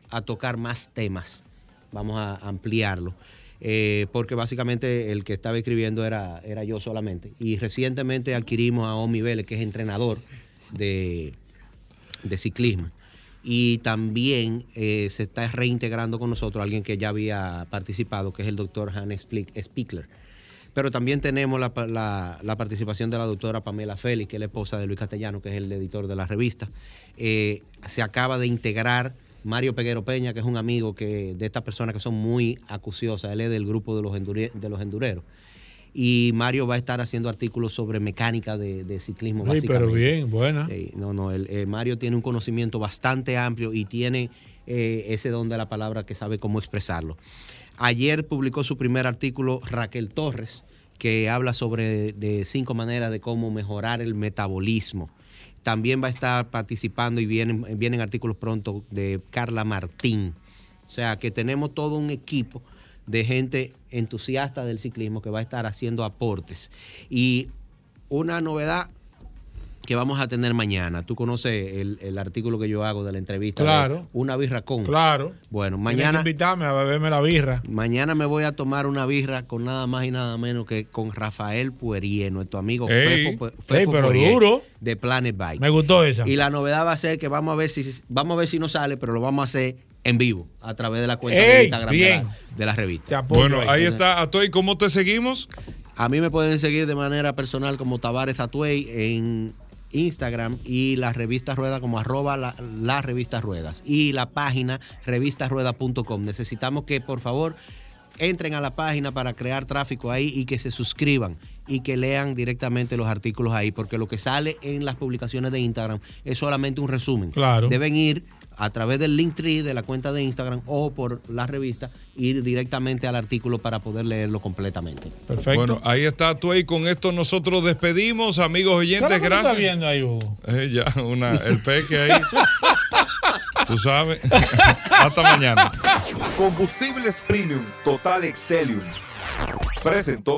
a tocar más temas. Vamos a ampliarlo. Eh, porque básicamente el que estaba escribiendo era, era yo solamente. Y recientemente adquirimos a Omi Vélez, que es entrenador de, de ciclismo. Y también eh, se está reintegrando con nosotros alguien que ya había participado, que es el doctor Spli- Spickler. Pero también tenemos la, la- la participación de la doctora Pamela Félix, que es la esposa de Luis Castellano, que es el editor de la revista. Eh, se acaba de integrar Mario Peguero Peña, que es un amigo que, de estas personas que son muy acuciosas. Él es del grupo de los, endure- de los endureros. Y Mario va a estar haciendo artículos sobre mecánica de, de ciclismo. Sí, pero bien, buena. No, no, el, eh, Mario tiene un conocimiento bastante amplio y tiene eh, ese don de la palabra que sabe cómo expresarlo. Ayer publicó su primer artículo Raquel Torres, que habla sobre de cinco maneras de cómo mejorar el metabolismo. También va a estar participando y vienen, vienen artículos pronto de Carla Martín. O sea que tenemos todo un equipo de gente entusiasta del ciclismo que va a estar haciendo aportes. Y una novedad que vamos a tener mañana. Tú conoces el, el artículo que yo hago de la entrevista. de Claro. Una birra con. Claro. Bueno, Tienes mañana. que invitarme a beberme la birra. Mañana me voy a tomar una birra con nada más y nada menos que con Rafael Puerier, nuestro amigo Ey. Fefo, Pu- Ey, Fefo pero duro. de Planet Bike. Me gustó esa. Y la novedad va a ser que vamos a ver si vamos a ver si nos sale, pero lo vamos a hacer en vivo a través de la cuenta de Instagram de bien. la, de la revista. Bueno, ahí está. Atoy, ¿cómo te seguimos? A mí me pueden seguir de manera personal como Tavares Atuey en Instagram y la revista Rueda como arroba la, la revista Ruedas y la página revistasrueda.com. Necesitamos que por favor entren a la página para crear tráfico ahí y que se suscriban y que lean directamente los artículos ahí, porque lo que sale en las publicaciones de Instagram es solamente un resumen. Claro. Deben ir a través del link tree de la cuenta de Instagram o por la revista, ir directamente al artículo para poder leerlo completamente. Perfecto. Bueno, ahí está tú y con esto nosotros despedimos, amigos oyentes, ¿Qué gracias. estás viendo ahí, Hugo? Eh, ya, una, el peque ahí. (laughs) Tú sabes. (laughs) Hasta mañana. Combustibles Premium Total Excelium. Presentó.